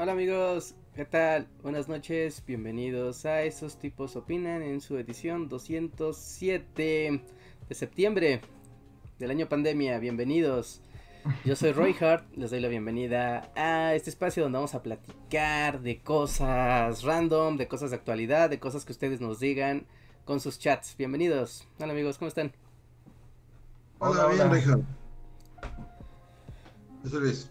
hola amigos, ¿qué tal? Buenas noches, bienvenidos a Esos tipos opinan en su edición 207 de septiembre del año pandemia, bienvenidos. Yo soy Roy Hart, les doy la bienvenida a este espacio donde vamos a platicar de cosas random, de cosas de actualidad, de cosas que ustedes nos digan con sus chats. Bienvenidos. Hola amigos, ¿cómo están? Hola, bien, Roy Hart. Yo soy Luis.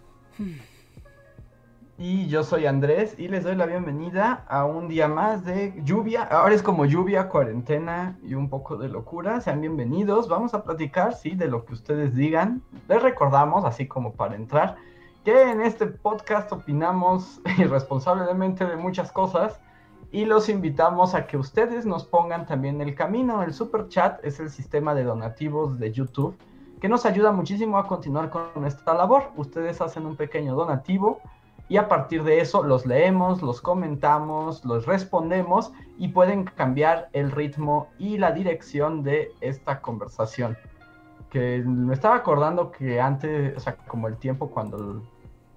Y yo soy Andrés y les doy la bienvenida a un día más de lluvia. Ahora es como lluvia, cuarentena y un poco de locura. Sean bienvenidos. Vamos a platicar, sí, de lo que ustedes digan. Les recordamos, así como para entrar, que en este podcast opinamos irresponsablemente de muchas cosas y los invitamos a que ustedes nos pongan también el camino. El super chat es el sistema de donativos de YouTube que nos ayuda muchísimo a continuar con esta labor. Ustedes hacen un pequeño donativo y a partir de eso los leemos, los comentamos, los respondemos y pueden cambiar el ritmo y la dirección de esta conversación. Que me estaba acordando que antes, o sea, como el tiempo cuando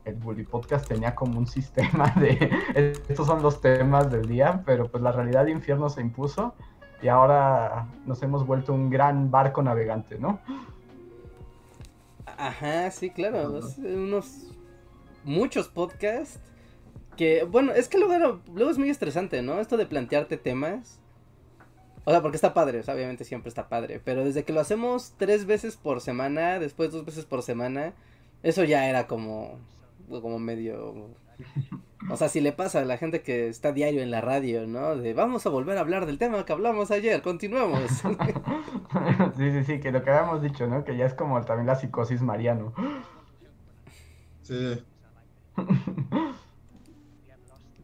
el, Bully Podcast tenía como un sistema de estos son los temas del día, pero pues la realidad de infierno se impuso y ahora nos hemos vuelto un gran barco navegante, ¿no? Ajá, sí, claro, unos muchos podcasts que, bueno, es que luego, luego es muy estresante, ¿no? Esto de plantearte temas. O sea, porque está padre, obviamente siempre está padre, pero desde que lo hacemos tres veces por semana, después dos veces por semana, eso ya era como, como medio... O sea, si le pasa a la gente que está diario en la radio, ¿no? De vamos a volver a hablar del tema que hablamos ayer, continuamos. sí, sí, sí, que lo que habíamos dicho, ¿no? Que ya es como también la psicosis mariano. Sí.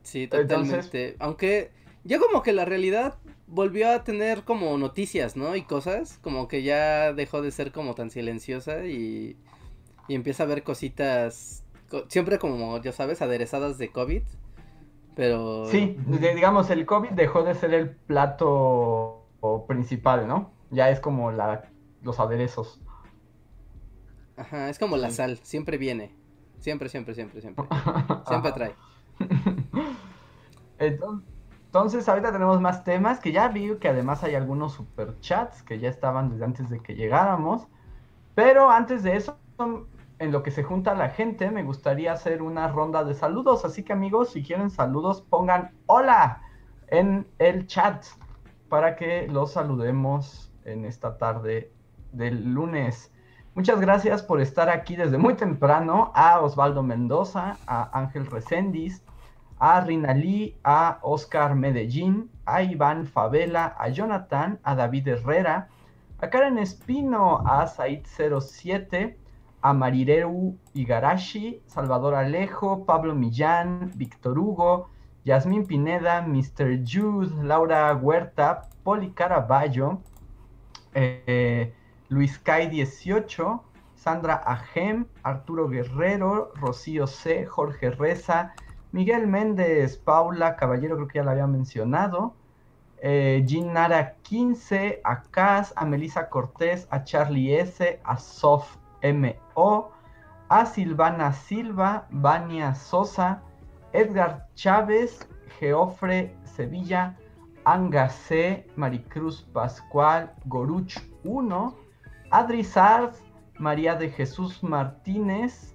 Sí, totalmente. Aunque ya como que la realidad volvió a tener como noticias, ¿no? Y cosas, como que ya dejó de ser como tan silenciosa y, y empieza a ver cositas, siempre como, ya sabes, aderezadas de COVID. Pero... Sí, digamos, el COVID dejó de ser el plato principal, ¿no? Ya es como la, los aderezos. Ajá, es como la sal, siempre viene. Siempre, siempre, siempre, siempre. Siempre trae. Entonces, ahorita tenemos más temas que ya vi que además hay algunos superchats que ya estaban desde antes de que llegáramos. Pero antes de eso, en lo que se junta la gente, me gustaría hacer una ronda de saludos. Así que amigos, si quieren saludos, pongan hola en el chat para que los saludemos en esta tarde del lunes. Muchas gracias por estar aquí desde muy temprano a Osvaldo Mendoza, a Ángel Reséndiz, a Rinalí, a Oscar Medellín, a Iván Favela, a Jonathan, a David Herrera, a Karen Espino, a Said07, a Marireu Igarashi, Salvador Alejo, Pablo Millán, Víctor Hugo, Yasmín Pineda, Mr. Jude, Laura Huerta, Poli Caraballo, eh, Luis Kai 18, Sandra Ajem, Arturo Guerrero, Rocío C, Jorge Reza, Miguel Méndez, Paula Caballero, creo que ya la había mencionado, eh, Nara 15, a Cas, a Melissa Cortés, a Charlie S, a Sof MO, a Silvana Silva, Vania Sosa, Edgar Chávez, Geofre Sevilla, Anga C, Maricruz Pascual, Goruch 1, Adri Sarz, María de Jesús Martínez.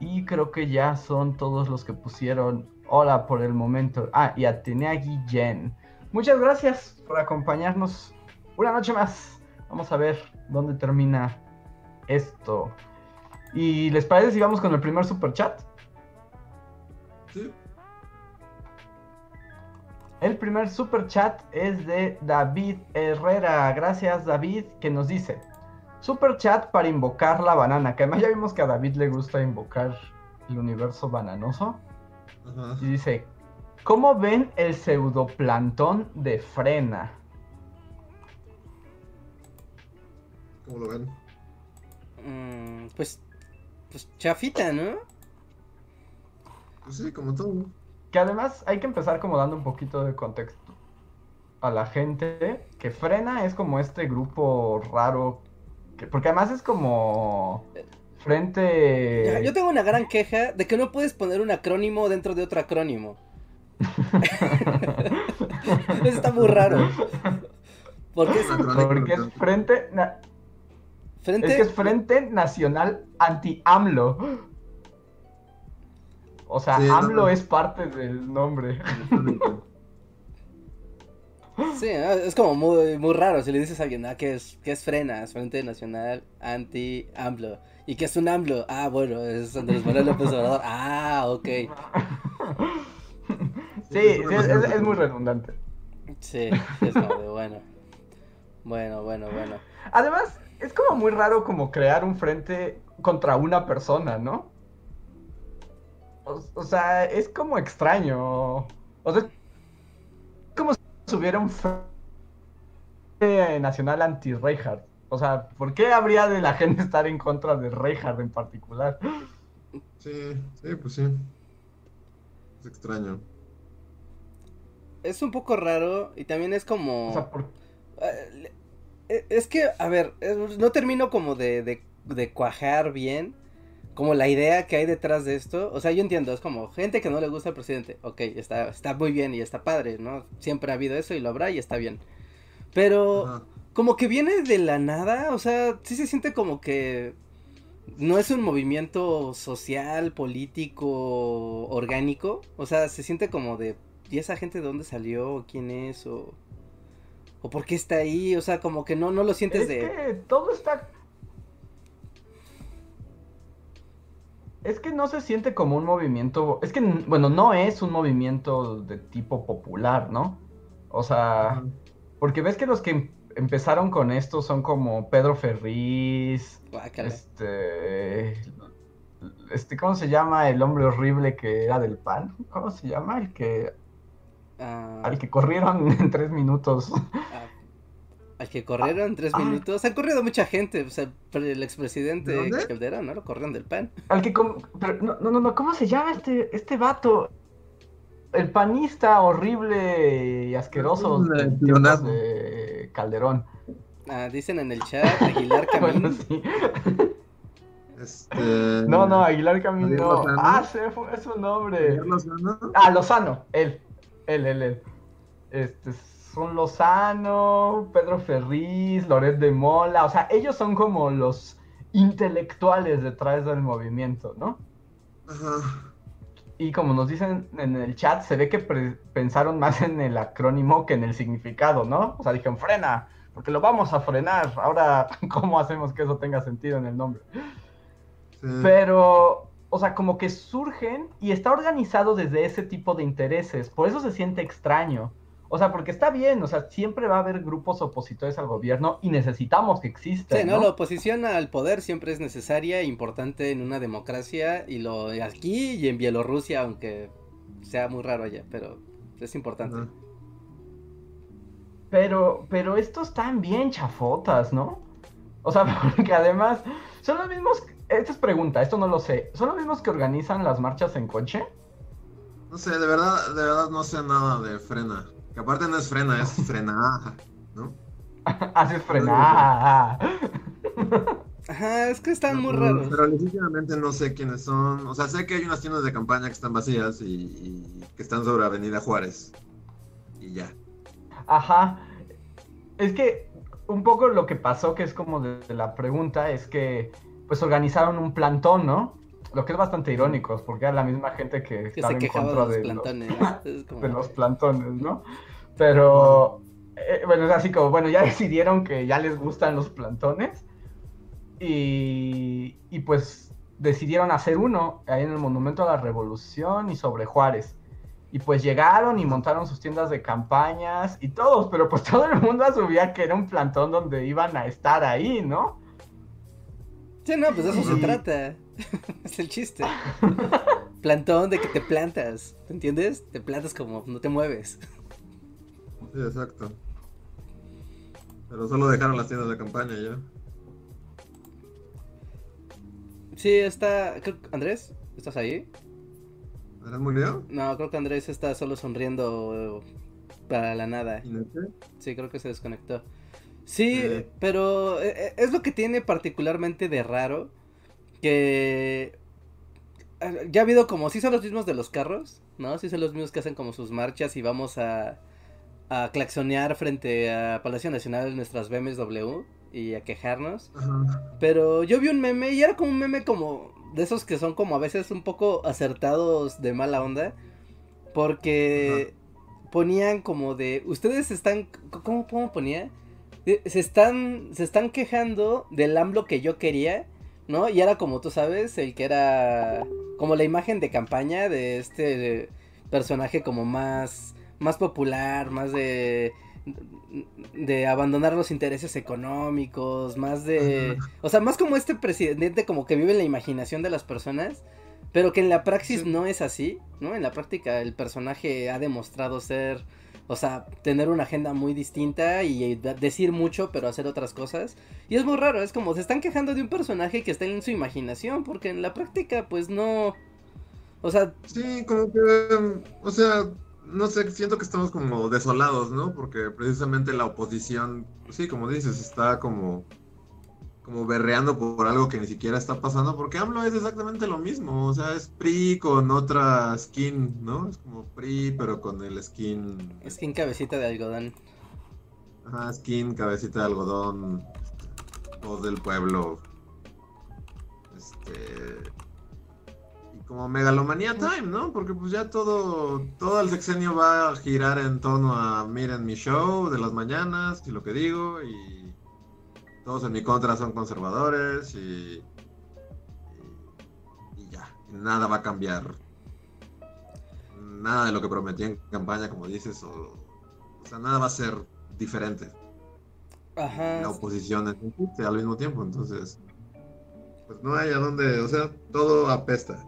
Y creo que ya son todos los que pusieron hola por el momento. Ah, y Atenea Guillén. Muchas gracias por acompañarnos una noche más. Vamos a ver dónde termina esto. ¿Y les parece si vamos con el primer super chat? Sí. El primer super chat es de David Herrera. Gracias, David, que nos dice: Super chat para invocar la banana. Que además ya vimos que a David le gusta invocar el universo bananoso. Ajá. Y dice, ¿cómo ven el pseudoplantón de frena? ¿Cómo lo ven? Mm, pues, pues chafita, ¿no? Pues sí, como todo. Que además hay que empezar como dando un poquito de contexto a la gente, que frena es como este grupo raro, que, porque además es como frente... Ya, Yo tengo una gran queja de que no puedes poner un acrónimo dentro de otro acrónimo. Eso está muy raro. Porque es Porque es frente... na- frente. Es que es Frente Nacional Anti-AMLO. O sea, Sí, AMLO no. es parte del nombre. Sí, ¿no? es como muy, muy raro si le dices a alguien, ah, que es, que es Frenas, Frente Nacional Anti-AMLO. ¿Y que es un AMLO? Ah, bueno, es Andrés Manuel López Obrador. Ah, ok. Sí, sí, es, es- es muy redundante. Sí, es como de bueno. Bueno, bueno, bueno. Además, es como muy raro como crear un frente contra una persona, ¿no? O, o sea, es como extraño. O sea, es como si hubiera un frente nacional anti-Reinhardt. O sea, ¿por qué habría de la gente estar en contra de Reinhardt en particular? Sí, sí, pues sí. Es extraño. Es un poco raro y también es como... O sea, por- Eh, eh, Es que, a ver, no termino como de, de, de cuajar bien como la idea que hay detrás de esto. O sea, yo entiendo, es como gente que no le gusta al presidente. Ok, está, está muy bien y está padre, ¿no? Siempre ha habido eso y lo habrá y está bien. Pero Ajá. como que viene de la nada, o sea, sí se siente como que no es un movimiento social, político, orgánico. O sea, se siente como de, ¿y esa gente de dónde salió? ¿Quién es? O, o por qué está ahí? O sea, como que no, no lo sientes Es de... que todo está. Es que no se siente como un movimiento. Es que, bueno, no es un movimiento de tipo popular, ¿no? O sea, porque ves que los que em- empezaron con esto son como Pedro Ferriz, Guácala. este. Este, ¿cómo se llama el hombre horrible que era del PAN? ¿Cómo se llama? El que. Ah, Al que corrieron en tres minutos. ah, al que corrieron tres Ah. minutos. Han corrido mucha gente. O sea, el ¿De expresidente? Calderón, ¿no? Lo corrieron del PAN. Al que pero no, no, no, ¿cómo se llama este, este vato? El panista horrible y asqueroso El de, de Calderón. Ah, dicen en el chat Aguilar Bueno, Camín. sí. Este. No, no, Aguilar Lozano. Ah, se fue su nombre. Lozano. Ah, Lozano, él. Él, él, él. Este, son Lozano, Pedro Ferriz, Loret de Mola. O sea, ellos son como los intelectuales detrás del movimiento, ¿no? Ajá. Y como nos dicen en el chat, se ve que pensaron más en el acrónimo que en el significado, ¿no? O sea, dijeron, frena, porque lo vamos a frenar. Ahora, ¿cómo hacemos que eso tenga sentido en el nombre? Sí. Pero, o sea, como que surgen y está organizado desde ese tipo de intereses. Por eso se siente extraño. O sea, porque está bien, o sea, siempre va a haber grupos opositores al gobierno y necesitamos que existan. Sí, ¿no? ¿no? La oposición al poder siempre es necesaria e importante en una democracia. Y lo aquí y en Bielorrusia, aunque sea muy raro allá, pero es importante. Pero, pero estos están bien chafotas, ¿no? O sea, porque además son los mismos. Esta es pregunta, esto no lo sé. ¿Son los mismos que organizan las marchas en coche? No sé, de verdad, de verdad no sé nada de frena. Que aparte no es frena, es frena, ¿no? Haces frenar. Ajá, es que están muy raros. Pero legítimamente no sé quiénes son. O sea, sé que hay unas tiendas de campaña que están vacías y, y que están sobre Avenida Juárez. Y ya. Ajá. Es que un poco lo que pasó, que es como de, de la pregunta, es que pues organizaron un plantón, ¿no? Lo que es bastante irónico, porque era la misma gente que Que estaba se en de contra los de plantones. Es como- de los plantones, ¿no? Pero, eh, bueno, es así como, bueno, ya decidieron que ya les gustan los plantones y, y pues decidieron hacer uno ahí en el Monumento a la Revolución y sobre Juárez. Y pues llegaron y montaron sus tiendas de campañas y todos, pero pues todo el mundo asumía que era un plantón donde iban a estar ahí, ¿no? Sí, no, pues de eso se trata. es el chiste. plantón de que te plantas, ¿entiendes? Te plantas como no te mueves. Sí, exacto. Pero solo dejaron las tiendas de campaña ya. Sí, está. Andrés, ¿estás ahí? ¿Andrés murió? No, creo que Andrés está solo sonriendo para la nada. ¿Y no sé? Sí, creo que se desconectó. Sí, Eh. pero eh, eh, es lo que tiene particularmente de raro que ya ha habido como, sí son los mismos de los carros, ¿no? Sí son los mismos que hacen como sus marchas y vamos a, a claxonear frente a Palacio Nacional nuestras BMW y a quejarnos. Pero yo vi un meme y era como un meme como de esos que son como a veces un poco acertados de mala onda. Porque ponían como de. Ustedes están. ¿Cómo, cómo ponía? De- Se están. Se están quejando del AMLO que yo quería. ¿No? Y era como tú sabes, el que era. Como la imagen de campaña de este personaje como más. Más popular, más de. De abandonar los intereses económicos, más de. O sea, más como este presidente como que vive en la imaginación de las personas, pero que en la praxis Sí. no es así, ¿no? En la práctica el personaje ha demostrado ser, o sea, tener una agenda muy distinta y de- decir mucho, pero hacer otras cosas. Y es muy raro, es como se están quejando de un personaje que está en su imaginación, porque en la práctica pues no... O sea, Sí, como que, um, o sea, no sé, siento que estamos como desolados, ¿no? Porque precisamente la oposición, sí, como dices, está como, como berreando por algo que ni siquiera está pasando, porque AMLO es exactamente lo mismo, o sea, es PRI con otra skin, ¿no? Es como PRI, pero con el skin, en cabecita de algodón. ajá, skin, cabecita de algodón, voz del pueblo, este, y como megalomanía time, ¿no? Porque pues ya todo, todo el sexenio va a girar en torno a miren mi show de las mañanas y lo que digo y todos en mi contra son conservadores y, y, y ya, nada va a cambiar. Nada de lo que prometí en campaña, como dices, o, o sea, nada va a ser diferente. Ajá. La oposición existe al mismo tiempo, entonces, pues no hay a dónde, o sea, todo apesta.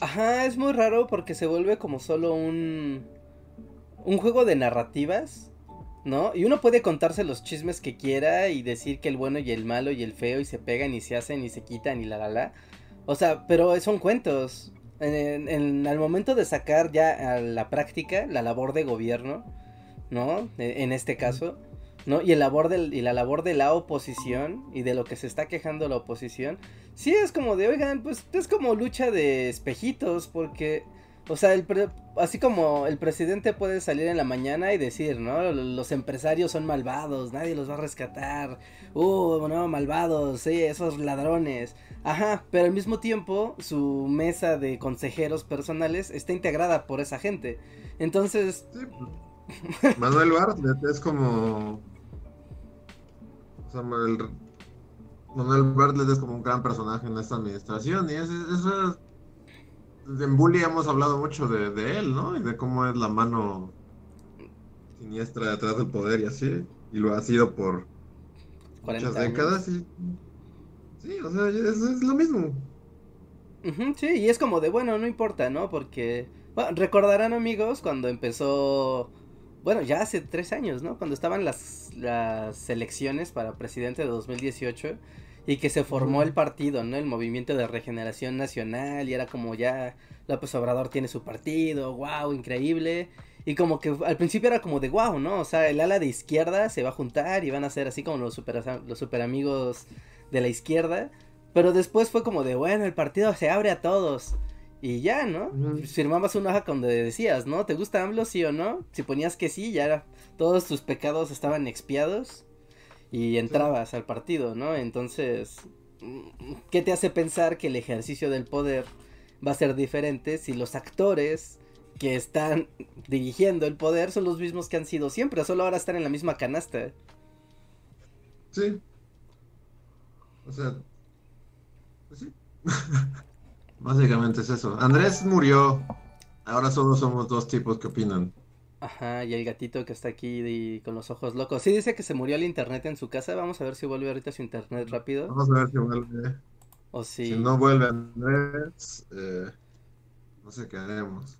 Ajá, es muy raro porque se vuelve como solo un un juego de narrativas, ¿no? Y uno puede contarse los chismes que quiera y decir que el bueno y el malo y el feo y se pegan y se hacen y se quitan y la la la. O sea, pero son cuentos. En, en- al momento de sacar ya a la práctica la labor de gobierno, ¿no? En, en este caso, ¿no? Y el labor del, y la labor de la oposición y de lo que se está quejando la oposición, sí es como de, oigan, pues es como lucha de espejitos, porque, o sea, el pre- así como el presidente puede salir en la mañana y decir, ¿no? Los empresarios son malvados, nadie los va a rescatar, uh, no, malvados, sí, esos ladrones. Ajá, pero al mismo tiempo su mesa de consejeros personales está integrada por esa gente. Entonces, Sí, pues, Manuel Bartlett es como. O sea, el- Manuel Bartlett es como un gran personaje en esta administración. Y es, es- En Bully hemos hablado mucho de, de él, ¿no? Y de cómo es la mano siniestra detrás del poder y así. Y lo ha sido por 40 muchas décadas. Y... Sí, o sea, es, es lo mismo. Sí, y es como de, bueno, no importa, ¿no? Porque, bueno, recordarán amigos cuando empezó, bueno, ya hace tres años, ¿no? Cuando estaban las, las elecciones para presidente de 2018 y que se formó el partido, ¿no? El Movimiento de Regeneración Nacional y era como ya López Obrador tiene su partido, wow, increíble. Y como que al principio era como de wow, ¿no? O sea, el ala de izquierda se va a juntar y van a ser así como los super, los super amigos de la izquierda. Pero después fue como de, bueno, el partido se abre a todos. Y ya, ¿no? Ujú. Firmabas una hoja donde decías, ¿no? ¿Te gusta AMLO, sí o no? Si ponías que sí, ya todos tus pecados estaban expiados y entrabas al partido, ¿no? Entonces, mm, ¿qué te hace pensar que el ejercicio del poder va a ser diferente si los actores que están dirigiendo el poder son los mismos que han sido siempre, solo ahora están en la misma canasta? Sí. O sea, pues sí. Básicamente es eso. Andrés murió. Ahora solo somos dos tipos que opinan. Ajá, y el gatito que está aquí con los ojos locos. Sí, dice que se murió el internet en su casa. Vamos a ver si vuelve ahorita su internet rápido. Vamos a ver si vuelve. O si. Si no vuelve Andrés, eh, no sé qué haremos.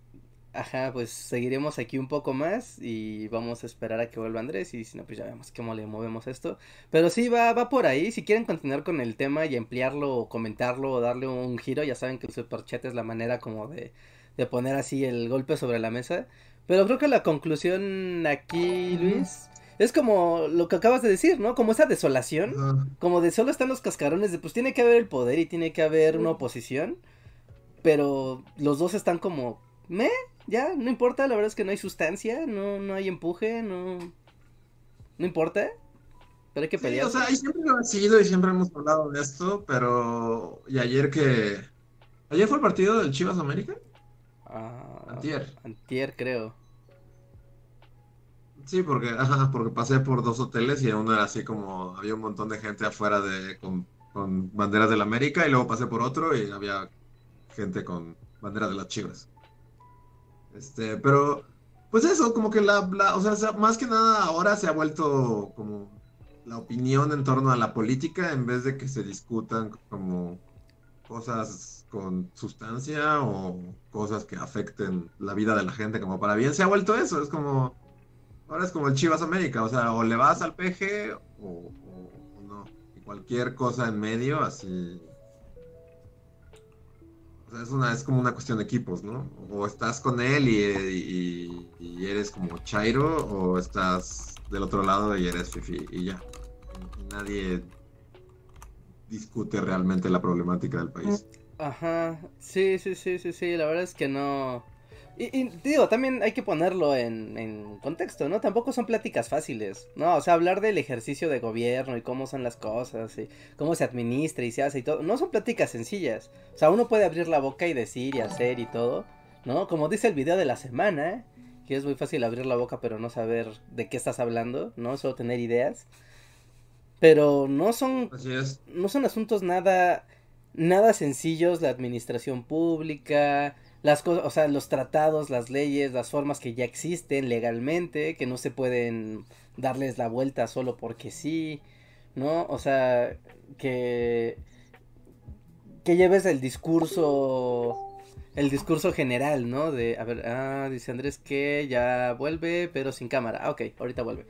Ajá, pues seguiremos aquí un poco más y vamos a esperar a que vuelva Andrés y si no, pues ya vemos cómo le movemos esto. Pero sí, va, va por ahí. Si quieren continuar con el tema y ampliarlo o comentarlo o darle un giro, ya saben que el superchat es la manera como de, de poner así el golpe sobre la mesa. Pero creo que la conclusión aquí, Luis, es como lo que acabas de decir, ¿no? Como esa desolación, como de solo están los cascarones de pues tiene que haber el poder y tiene que haber una oposición, pero los dos están como, me, ya, no importa, la verdad es que no hay sustancia, no, no hay empuje, no, no importa, pero hay que Sí, pelear. o sea, y siempre lo ha sido y siempre hemos hablado de esto, pero. Y ayer que. ¿Ayer fue el partido del Chivas América? Antier. antier, creo. Sí, porque, ajá, porque pasé por dos hoteles y uno era así como. Había un montón de gente afuera de, con, con banderas del América y luego pasé por otro y había gente con banderas de las Chivas. Este, pero. Pues eso, como que la, la- o sea, se- más que nada ahora se ha vuelto como la opinión en torno a la política en vez de que se discutan como cosas con sustancia o cosas que afecten la vida de la gente como para bien. Se ha vuelto eso, es como, ahora es como el Chivas América, o sea, o le vas al PG o, no. Y cualquier cosa en medio, así. Es, una, es como una cuestión de equipos, ¿no? O estás con él y, eres como Chairo, o estás del otro lado y eres Fifi, y ya. Nadie discute realmente la problemática del país. Ajá, sí, sí, sí, sí, sí, la verdad es que no. Y, y, digo, también hay que ponerlo en, en contexto, ¿no? Tampoco son pláticas fáciles, ¿no? O sea, hablar del ejercicio de gobierno y cómo son las cosas y cómo se administra y se hace y todo, no son pláticas sencillas. O sea, uno puede abrir la boca y decir y hacer y todo, ¿no? Como dice el video de la semana, que es muy fácil abrir la boca pero no saber de qué estás hablando, ¿no? Solo tener ideas. Pero no son Así es. no son asuntos nada nada sencillos la administración pública las cosas o sea los tratados las leyes las formas que ya existen legalmente que no se pueden darles la vuelta solo porque sí no o sea que que lleves el discurso el discurso general no de a ver ah dice Andrés que ya vuelve pero sin cámara. Ah ok ahorita vuelve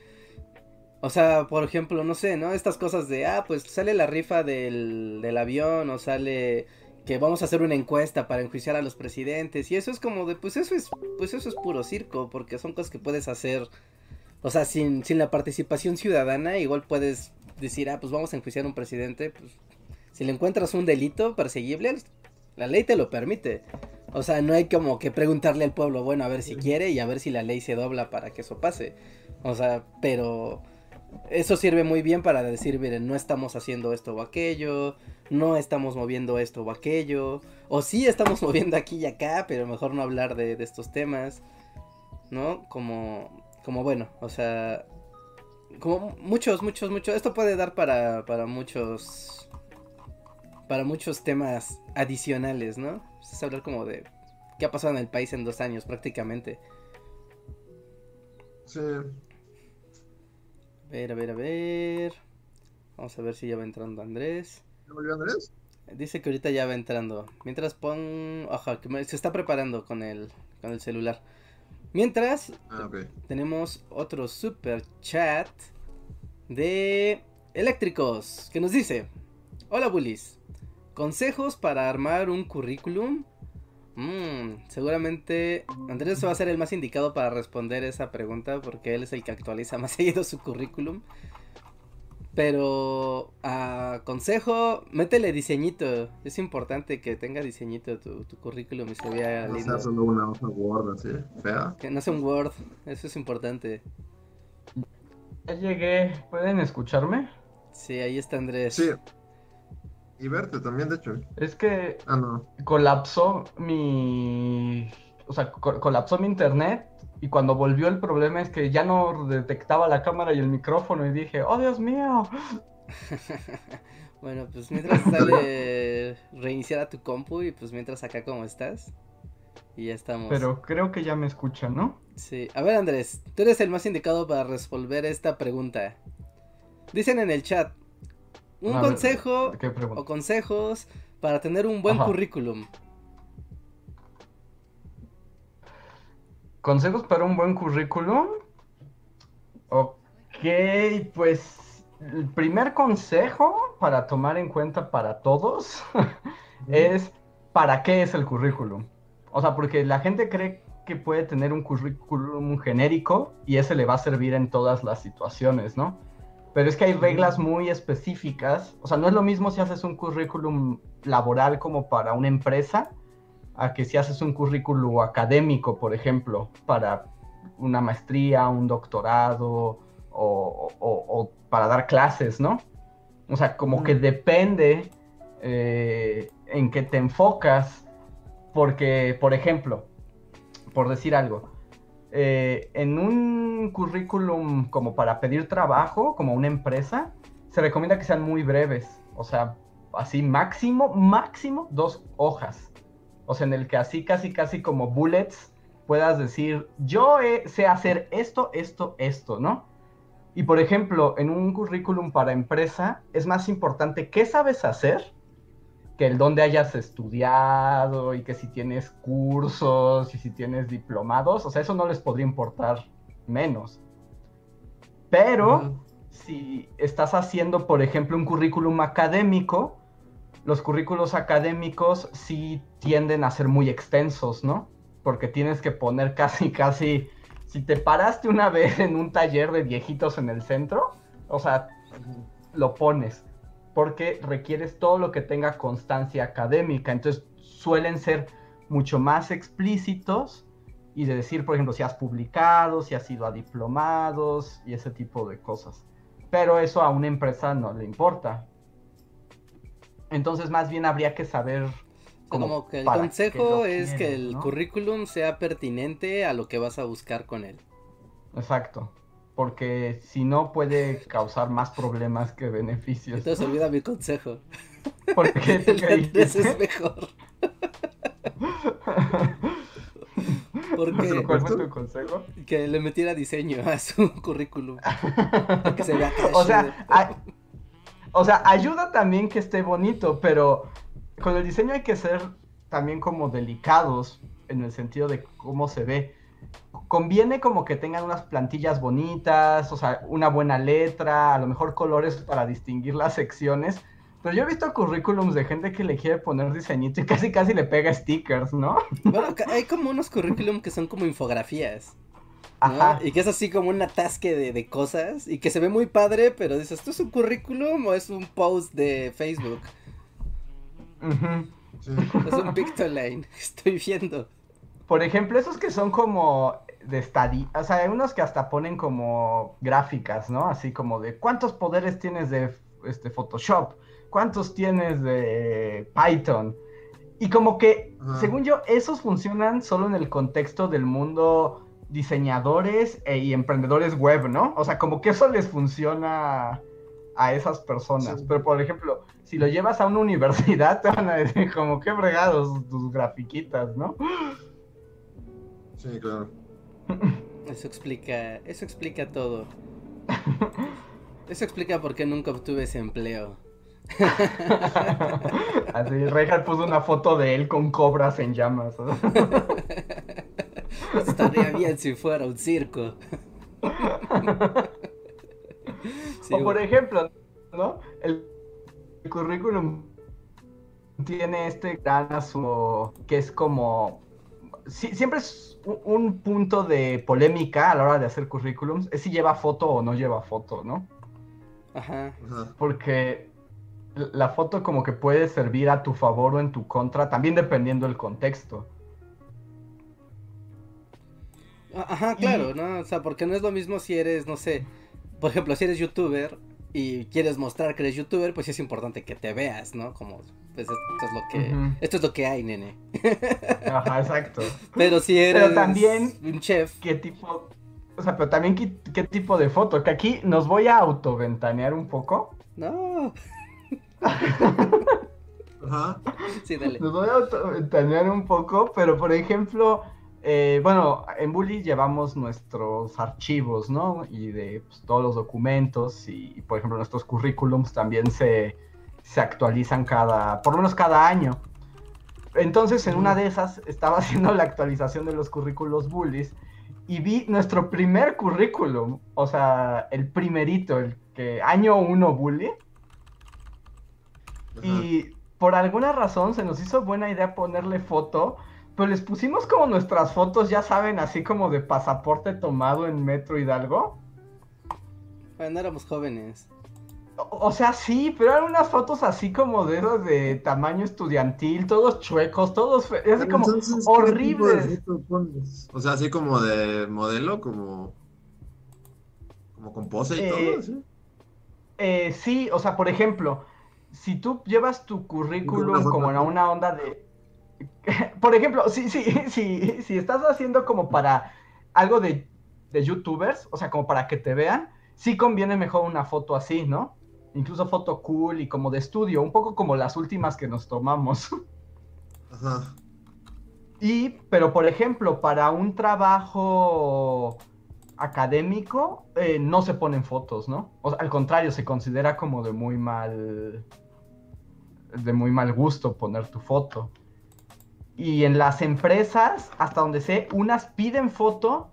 o sea, por ejemplo, no sé, ¿no? Estas cosas de, ah, pues sale la rifa del, del avión o sale que vamos a hacer una encuesta para enjuiciar a los presidentes y eso es como de, pues eso es, pues eso es puro circo, porque son cosas que puedes hacer, o sea, sin, sin la participación ciudadana, igual puedes decir, ah, pues vamos a enjuiciar a un presidente, pues si le encuentras un delito perseguible, la ley te lo permite. O sea, no hay como que preguntarle al pueblo, bueno, a ver si quiere y a ver si la ley se dobla para que eso pase. O sea, pero eso sirve muy bien para decir, miren, no estamos haciendo esto o aquello, no estamos moviendo esto o aquello, o sí estamos moviendo aquí y acá, pero mejor no hablar de, estos temas, ¿no? Como, como bueno, o sea, como muchos, muchos, muchos, esto puede dar para, para muchos, para muchos temas adicionales, ¿no? Es hablar como de qué ha pasado en el país en dos años prácticamente. Sí. A ver, a ver, a ver. Vamos a ver si ya va entrando Andrés. ¿Ya volvió Andrés? Dice que ahorita ya va entrando. Mientras pon... Ajá, que se está preparando con el, con el celular. Mientras, Ah, tenemos otro super chat de Eléctricos que nos dice: Hola Bullies, consejos para armar un currículum. Mm, seguramente Andrés va a ser el más indicado para responder esa pregunta porque él es el que actualiza más seguido su currículum. Pero, a consejo, métele diseñito. Es importante que tenga diseñito tu, tu currículum y se vea No lindo. sea solo una hoja Word así, fea. Que no sea un Word, eso es importante. Ya llegué. ¿Pueden escucharme? Sí, ahí está Andrés. Sí. Y verte también, de hecho. Es que Ah, no. colapsó mi... O sea, co- colapsó mi internet y cuando volvió el problema es que ya no detectaba la cámara y el micrófono y dije, ¡Oh, Dios mío! bueno, pues mientras sale reiniciar a tu compu y pues mientras acá como estás. Y ya estamos. Pero creo que ya me escuchan, ¿no? Sí. A ver, Andrés, tú eres el más indicado para resolver esta pregunta. Dicen en el chat, un ver, consejo o consejos para tener un buen Ajá. currículum. ¿Consejos para un buen currículum? Ok, pues el primer consejo para tomar en cuenta para todos es para qué es el currículum. O sea, porque la gente cree que puede tener un currículum genérico y ese le va a servir en todas las situaciones, ¿no? Pero es que hay reglas muy específicas. O sea, no es lo mismo si haces un currículum laboral como para una empresa, a que si haces un currículum académico, por ejemplo, para una maestría, un doctorado o, para dar clases, ¿no? O sea, como que depende eh, en qué te enfocas, porque, por ejemplo, por decir algo, eh, en un currículum como para pedir trabajo, como una empresa, se recomienda que sean muy breves, o sea, así máximo, máximo dos hojas. O sea, en el que así casi, casi como bullets puedas decir, yo sé hacer esto, esto, esto, ¿no? Y por ejemplo, en un currículum para empresa es más importante qué sabes hacer que el dónde hayas estudiado y que si tienes cursos y si tienes diplomados, o sea, eso no les podría importar menos. Pero si estás haciendo, por ejemplo, un currículum académico, los currículos académicos sí tienden a ser muy extensos, ¿no? Porque tienes que poner casi, casi, si te paraste una vez en un taller de viejitos en el centro, o sea, lo pones, porque requieres todo lo que tenga constancia académica, entonces suelen ser mucho más explícitos y de decir, por ejemplo, si has publicado, si has ido a diplomados y ese tipo de cosas. Pero eso a una empresa no le importa. Entonces más bien habría que saber... Como, que el consejo es que el currículum sea pertinente a lo que vas a buscar con él. Exacto. Porque si no puede causar más problemas que beneficios. Entonces olvida mi consejo. ¿Por qué el es mejor. Porque, ¿Cuál fue tu consejo? Que le metiera diseño a su currículum. Para que se vea O sea, o sea, ayuda también que esté bonito, pero con el diseño hay que ser también como delicados en el sentido de cómo se ve. Conviene como que tengan unas plantillas bonitas, o sea, una buena letra, a lo mejor colores para distinguir las secciones. Pero yo he visto currículums de gente que le quiere poner diseñito y casi casi le pega stickers, ¿no? Bueno, hay como unos currículums que son como infografías. Y que es así como un atasque de, cosas y que se ve muy padre, pero dices, ¿esto es un currículum o es un post de Facebook? Es un Pictoline, estoy viendo. Por ejemplo, esos que son como de estadía, o sea, hay unos que hasta ponen como gráficas, ¿no? Así como de cuántos poderes tienes de este Photoshop, cuántos tienes de Python. Y como que, según yo, esos funcionan solo en el contexto del mundo diseñadores e, y emprendedores web, ¿no? O sea, como que eso les funciona a esas personas. Pero, por ejemplo, si lo llevas a una universidad, te van a decir como, qué fregados tus grafiquitas, ¿no? Sí, claro. Eso explica, eso explica todo. Eso explica por qué nunca obtuve ese empleo. Así, Reinhardt puso una foto de él con cobras en llamas. Estaría bien si fuera un circo. o por ejemplo, ¿no? El, currículum tiene este gran asunto que es como siempre es un punto de polémica a la hora de hacer currículums, es si lleva foto o no lleva foto, ¿no? Ajá. Porque la foto como que puede servir a tu favor o en tu contra, también dependiendo del contexto. Ajá, claro, ¿no? O sea, porque no es lo mismo si eres, no sé, por ejemplo, si eres youtuber y quieres mostrar que eres youtuber, pues es importante que te veas, ¿no? Como, pues esto es lo que, esto es lo que hay, nene. Ajá, exacto. Pero si eres también, un chef. ¿Qué tipo? O sea, pero también qué, tipo de foto, que aquí nos voy a autoventanear un poco. No. Ajá. Sí, dale. Nos voy a autoventanear un poco, pero por ejemplo, eh, bueno, en Bully llevamos nuestros archivos, ¿no? Y de pues, todos los documentos y, por ejemplo, nuestros currículums también se, actualizan cada, por lo menos cada año. Entonces, en una de esas estaba haciendo la actualización de los currículos Bullies y vi nuestro primer currículum, o sea, el primerito, el que año uno bully. Ajá. Y por alguna razón se nos hizo buena idea ponerle foto, pero les pusimos como nuestras fotos, ya saben, así como de pasaporte tomado en Metro Hidalgo. Bueno, éramos jóvenes. O, o sea, sí, pero eran unas fotos así como de esos de tamaño estudiantil, todos chuecos, todos fe- así como Entonces, ¿qué tipo de horribles. O sea, así como de modelo, como. Como con pose y Eh, todo, ¿sí? Eh, sí, o sea, por ejemplo, si tú llevas tu currículum como en una onda de... Por ejemplo, si, si, si, si estás haciendo como para algo de, de youtubers, o sea, como para que te vean, sí conviene mejor una foto así, ¿no? Incluso foto cool y como de estudio, un poco como las últimas que nos tomamos. Ajá. Y, pero por ejemplo, para un trabajo académico, eh, no se ponen fotos, ¿no? O sea, al contrario, se considera como de muy mal, de muy mal gusto poner tu foto. Y en las empresas, hasta donde sé, unas piden foto,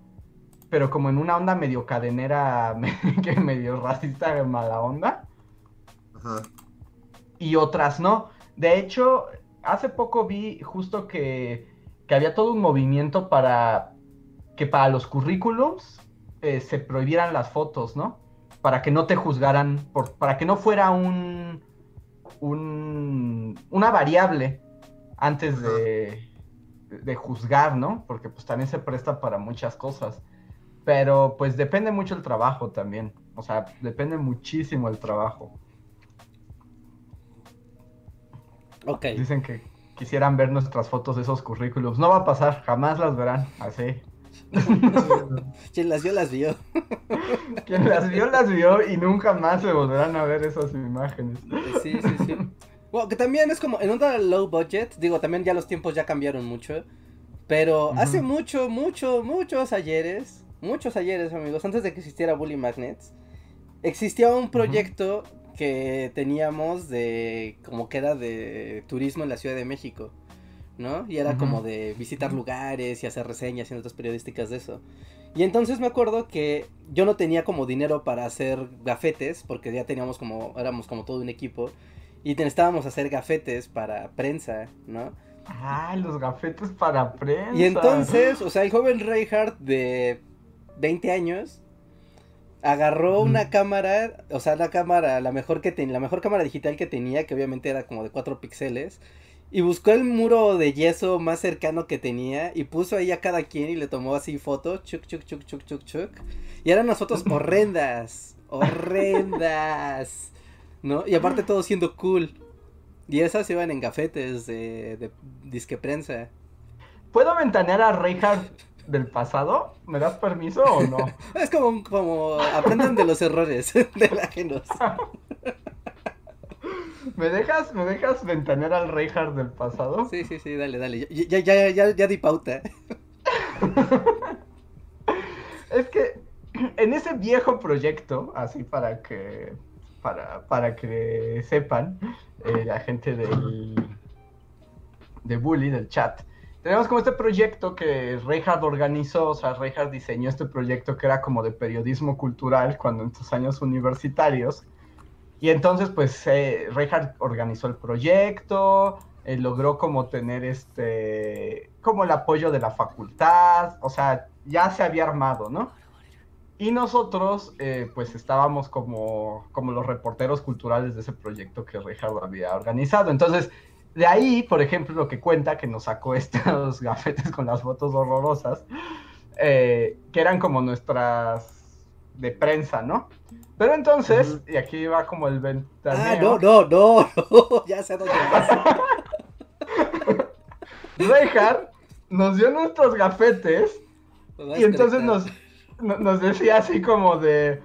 pero como en una onda medio cadenera, que medio racista, mala onda Ajá. y otras no. De hecho, hace poco vi justo que, que había todo un movimiento para que para los currículums eh, se prohibieran las fotos, ¿no? Para que no te juzgaran, por, para que no fuera un, un una variable antes de, de juzgar, ¿no? Porque pues también se presta para muchas cosas. Pero pues depende mucho el trabajo también. O sea, depende muchísimo el trabajo. Ok. Dicen que quisieran ver nuestras fotos de esos currículums. No va a pasar, jamás las verán. Así. Quien las vio, las vio. Quien las vio, las vio y nunca más se volverán a ver esas imágenes. Sí, sí, sí. Bueno, que también es como en onda low budget. Digo, también ya los tiempos ya cambiaron mucho. Pero hace mucho, mucho, muchos ayeres. Muchos ayeres, amigos. Antes de que existiera Bully Magnets. Existía un proyecto que teníamos de. como que era de turismo en la Ciudad de México. ¿No? Y era como de visitar lugares y hacer reseñas y notas periodísticas de eso. Y entonces me acuerdo que yo no tenía como dinero para hacer gafetes, porque ya teníamos como, éramos como todo un equipo, y necesitábamos hacer gafetes para prensa, ¿no? Ah, los gafetes para prensa. Y entonces, o sea, el joven Reinhardt de 20 años agarró una cámara, o sea, la cámara, la mejor que tenía, la mejor cámara digital que tenía, que obviamente era como de 4 píxeles, y buscó el muro de yeso más cercano que tenía y puso ahí a cada quien y le tomó así foto, chuc, chuc, chuc, chuc, chuc, chuc. Y eran unas fotos horrendas, horrendas, ¿no? Y aparte todo siendo cool. Y esas iban en gafetes de, de disque prensa. ¿Puedo ventanear a Reinhardt del pasado? ¿Me das permiso o no? Es como, como aprendan de los errores de ajenos. ¿Me dejas, ¿Me dejas ventanear al Reinhardt del pasado? Sí, sí, sí, dale, dale. Ya, ya, ya, ya, ya di pauta. Es que en ese viejo proyecto, así para que para, para que sepan, eh, la gente del de Bully, del chat, tenemos como este proyecto que Reinhardt organizó, o sea, Reinhardt diseñó este proyecto que era como de periodismo cultural cuando en sus años universitarios. Y entonces, pues, eh, Reinhardt organizó el proyecto, eh, logró como tener este, como el apoyo de la facultad, o sea, ya se había armado, ¿no? Y nosotros, eh, pues, estábamos como, como los reporteros culturales de ese proyecto que Reinhardt había organizado. Entonces, de ahí, por ejemplo, lo que cuenta que nos sacó estos gafetes con las fotos horrorosas, eh, que eran como nuestras de prensa, ¿no? Pero entonces, y aquí va como el Ah, ventaneo. no, no, no, no. Ya sé dónde vas. Reinhardt nos dio nuestros gafetes y entonces nos, no- nos decía así como de...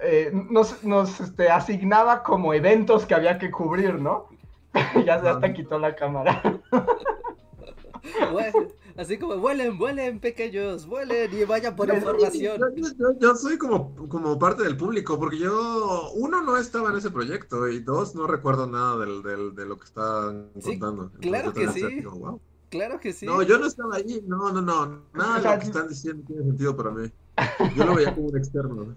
eh, nos nos este, asignaba como eventos que había que cubrir, ¿no? ya se hasta quitó la cámara. Así como vuelen, vuelen, pequeños, vuelen y vayan por información. Yo, yo- yo soy como, como parte del público, porque yo, uno, no estaba en ese proyecto, y dos, no recuerdo nada del, del- de lo que estaban Sí, contando. claro que sí. digo, "Wow". claro que sí. No, yo no estaba ahí. No, no, no. Nada de lo que están diciendo tiene sentido para mí. Yo lo veía como un externo.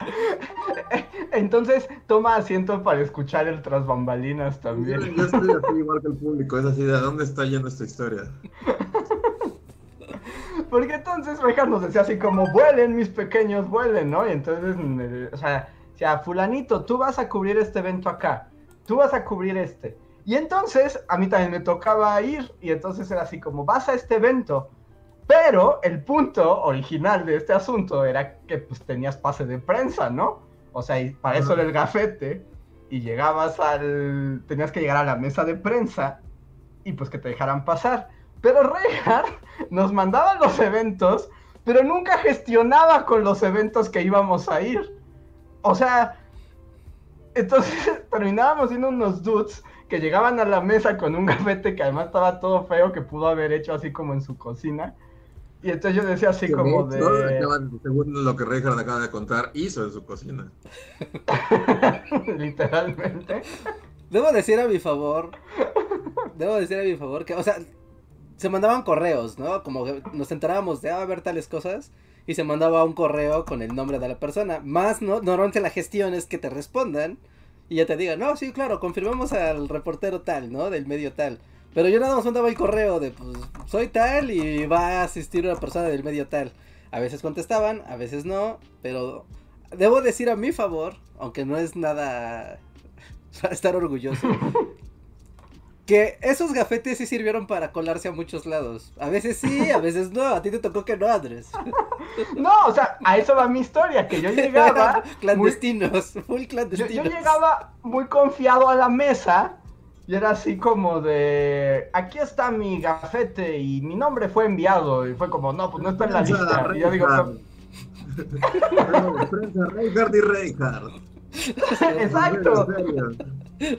Entonces, toma asiento para escuchar el tras bambalinas también. Yo, yo estoy así igual que el público. Es así, ¿de dónde está yendo esta historia? Porque entonces Rejas nos decía así como, vuelen mis pequeños, vuelen, ¿no? Y entonces, eh, o sea, o sea, fulanito, tú vas a cubrir este evento acá, tú vas a cubrir este. Y entonces a mí también me tocaba ir y entonces era así como, vas a este evento. Pero el punto original de este asunto era que pues tenías pase de prensa, ¿no? O sea, y para eso era el gafete y llegabas al... tenías que llegar a la mesa de prensa y pues que te dejaran pasar. Pero Reinhardt nos mandaba los eventos, pero nunca gestionaba con los eventos que íbamos a ir. O sea, entonces terminábamos siendo unos dudes que llegaban a la mesa con un gafete que además estaba todo feo que pudo haber hecho así como en su cocina. Y entonces yo decía así como de... según lo que Reinhardt acaba de contar, hizo en su cocina. Literalmente. Debo decir a mi favor, debo decir a mi favor que, o sea, se mandaban correos, ¿no? Como que nos enterábamos de, ah, ver tales cosas y se mandaba un correo con el nombre de la persona. Más, ¿no? Normalmente la gestión es que te respondan y ya te digan, no, sí, claro, confirmamos al reportero tal, ¿no? Del medio tal. Pero yo nada más mandaba el correo de, pues, soy tal y va a asistir una persona del medio tal. A veces contestaban, a veces no, pero debo decir a mi favor, aunque no es nada para estar orgulloso, que esos gafetes sí sirvieron para colarse a muchos lados. A veces sí, a veces no. A ti te tocó que no, Andrés. No, o sea, a eso va mi historia, que yo llegaba... clandestinos, muy, clandestinos. Yo, yo, llegaba muy confiado a la mesa y era así como de, aquí está mi gafete y mi nombre fue enviado. Y fue como, no, pues no está en la lista. Y yo digo. Reinhardt y Reinhardt. Exacto.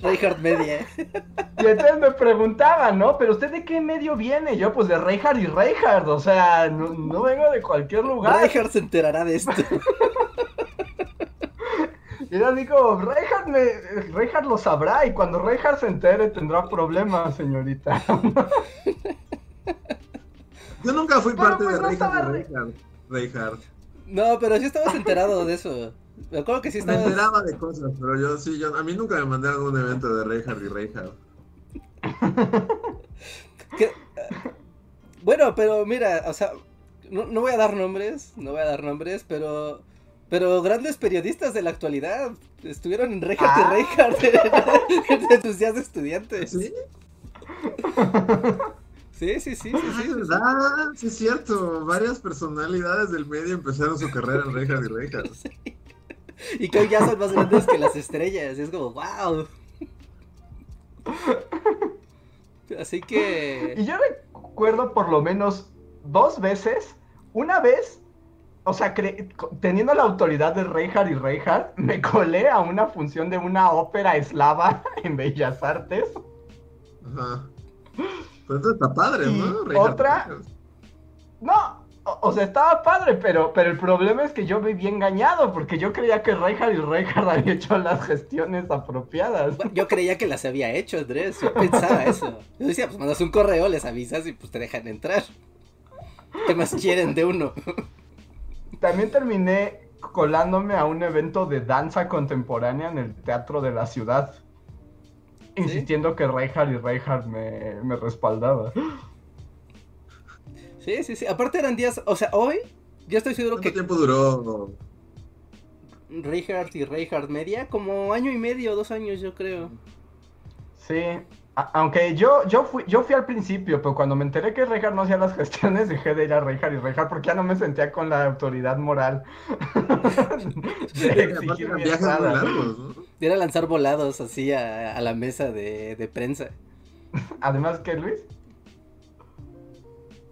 Reinhardt Media. Y entonces me preguntaban, ¿no? ¿Pero usted de qué medio viene? Yo, pues de Reinhardt y Reinhardt. O sea, no, no vengo de cualquier lugar. Reinhardt se enterará de esto. Y era digo, Reinhardt, me, lo sabrá y cuando Reinhardt se entere tendrá problemas, señorita. Yo nunca fui parte pues, de no Reinhardt, Reinhardt. No, pero sí estabas enterado de eso. Me acuerdo que sí estabas... Me enteraba de cosas, pero yo sí, yo, a mí nunca me mandaron un evento de Reinhardt y Reinhardt. Bueno, pero mira, o sea, no, no voy a dar nombres, no voy a dar nombres, pero pero grandes periodistas de la actualidad estuvieron en Reinhardt y. Reinhardt en, entusiastas estudiantes. ¿Sí? Sí, sí, sí, sí, sí. Ah, sí, es cierto. Varias personalidades del medio empezaron su carrera en Reinhardt y Reinhardt. Y que hoy ya son más grandes que las estrellas. Y es como, wow. Así que. Y yo recuerdo por lo menos dos veces. Una vez o sea, teniendo la autoridad de Reinhardt y Reinhardt, me colé a una función de una ópera eslava en Bellas Artes. Ajá. Pues esto está padre, ¿no? otra. No, o, sea, estaba padre, pero, pero el problema es que yo me vi engañado, porque yo creía que Reinhardt y Reinhardt habían hecho las gestiones apropiadas. Yo creía que las había hecho, Andrés. Yo pensaba eso. Yo decía, pues mandas un correo, les avisas y pues te dejan entrar. ¿Qué más quieren de uno? También terminé colándome a un evento de danza contemporánea en el Teatro de la Ciudad. Insistiendo que Reinhardt y Reinhardt me, me respaldaba. Sí, sí, sí. Aparte eran días, o sea, hoy yo estoy seguro ¿Cuánto que... tiempo duró? Reinhardt y Reinhardt Media, como año y medio, dos años yo creo. Sí, aunque yo, yo, fui, yo fui al principio, pero cuando me enteré que Reinhardt no hacía las gestiones, dejé de ir a Reinhardt y Reinhardt porque ya no me sentía con la autoridad moral de exigir mi Era lanzar volados así a, la mesa de, de, prensa. Además, ¿qué, Luis?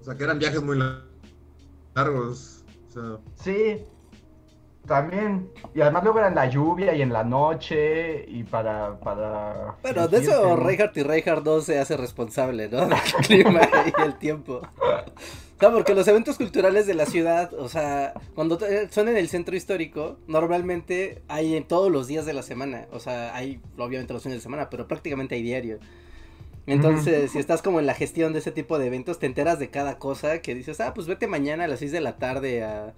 O sea, que eran viajes muy largos. O sea... Sí, también. Y además luego era en la lluvia y en la noche y para... para bueno, de eso Reinhardt y Reinhardt 2 se hace responsable, ¿no? Del clima y el tiempo. No, porque los eventos culturales de la ciudad, o sea, cuando son en el centro histórico, normalmente hay en todos los días de la semana. O sea, hay obviamente los fines de semana, pero prácticamente hay diario. Entonces, si estás como en la gestión de ese tipo de eventos, te enteras de cada cosa que dices, ah, pues vete mañana a las 6 de la tarde a,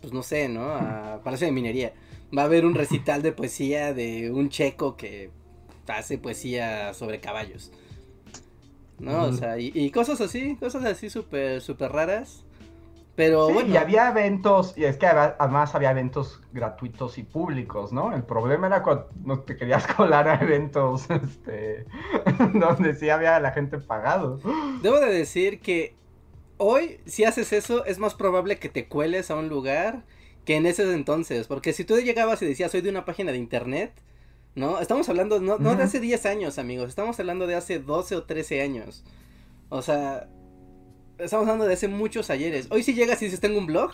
pues no sé, ¿no? A Palacio de Minería. Va a haber un recital de poesía de un checo que hace poesía sobre caballos. ¿No? O sea, y, y cosas así, cosas así súper, súper raras. Pero Sí, bueno. y había eventos, y es que además- había eventos gratuitos y públicos, ¿no? El problema era cuando no te querías colar a eventos este, donde sí había la gente pagado. Debo de decir que hoy, si haces eso, es más probable que te cueles a un lugar que en ese entonces. Porque si tú llegabas y decías, soy de una página de internet, ¿no? Estamos hablando no, no de hace 10 años, amigos. Estamos hablando de hace 12 o 13 años. O sea, estamos hablando de hace muchos ayeres. Hoy si llegas y dices, tengo un blog,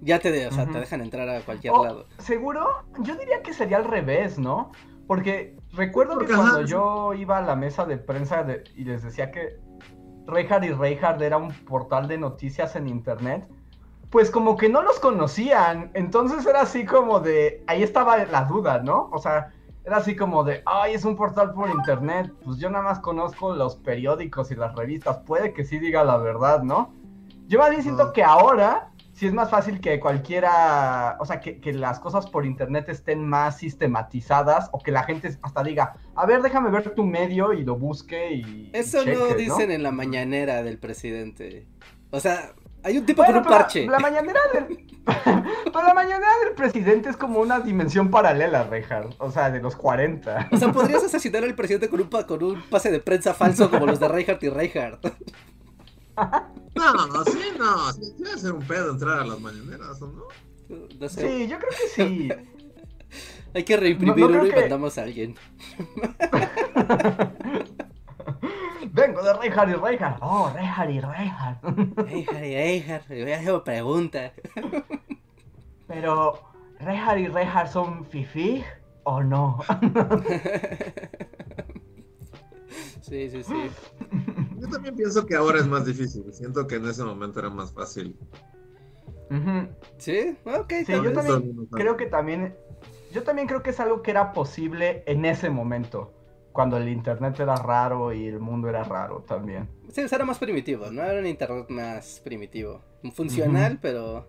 ya te, de- o sea, te dejan entrar a cualquier Oh, lado. Seguro, yo diría que sería al revés, ¿no? Porque recuerdo Porque, que cuando yo iba a la mesa de prensa de- y les decía que Reinhard y Reinhard era un portal de noticias en internet, pues como que no los conocían, entonces era así como de, ahí estaba la duda, ¿no? O sea, era así como de, ay, es un portal por internet, pues yo nada más conozco los periódicos y las revistas, puede que sí diga la verdad, ¿no? Yo más bien siento que ahora sí es más fácil que cualquiera, o sea, que, que las cosas por internet estén más sistematizadas o que la gente hasta diga, a ver, déjame ver tu medio y lo busque y... y Eso no dicen en la mañanera del presidente. O sea, hay un tipo Bueno, con un parche. La mañanera del... pero la mañanera del presidente es como una dimensión paralela, Reinhardt. O sea, de los 40. O sea, podrías asesinar al presidente con un, pa- con un pase de prensa falso como los de Reinhardt y Reinhardt. No, sí, no. Sí, debe ser un pedo entrar a las mañaneras, ¿o ¿no? No sé, Sí, yo creo que sí. hay que reimprimir No- uno y que- mandamos a alguien. Vengo de Reinhardt y Reinhardt. Oh, Reinhardt y Reinhardt. Reinhardt y Reinhardt, le voy a hacer una pregunta. Pero, ¿Reinhardt y Reinhardt son fifi o no? Sí, sí, sí. Yo también pienso que ahora es más difícil. Siento que en ese momento era más fácil. ¿Sí? Ok, Sí, yo también creo que también... Yo también creo que es algo que era posible en ese momento. Cuando el internet era raro y el mundo era raro también. Sí, era más primitivo, ¿no? Era un internet más primitivo. Funcional, pero...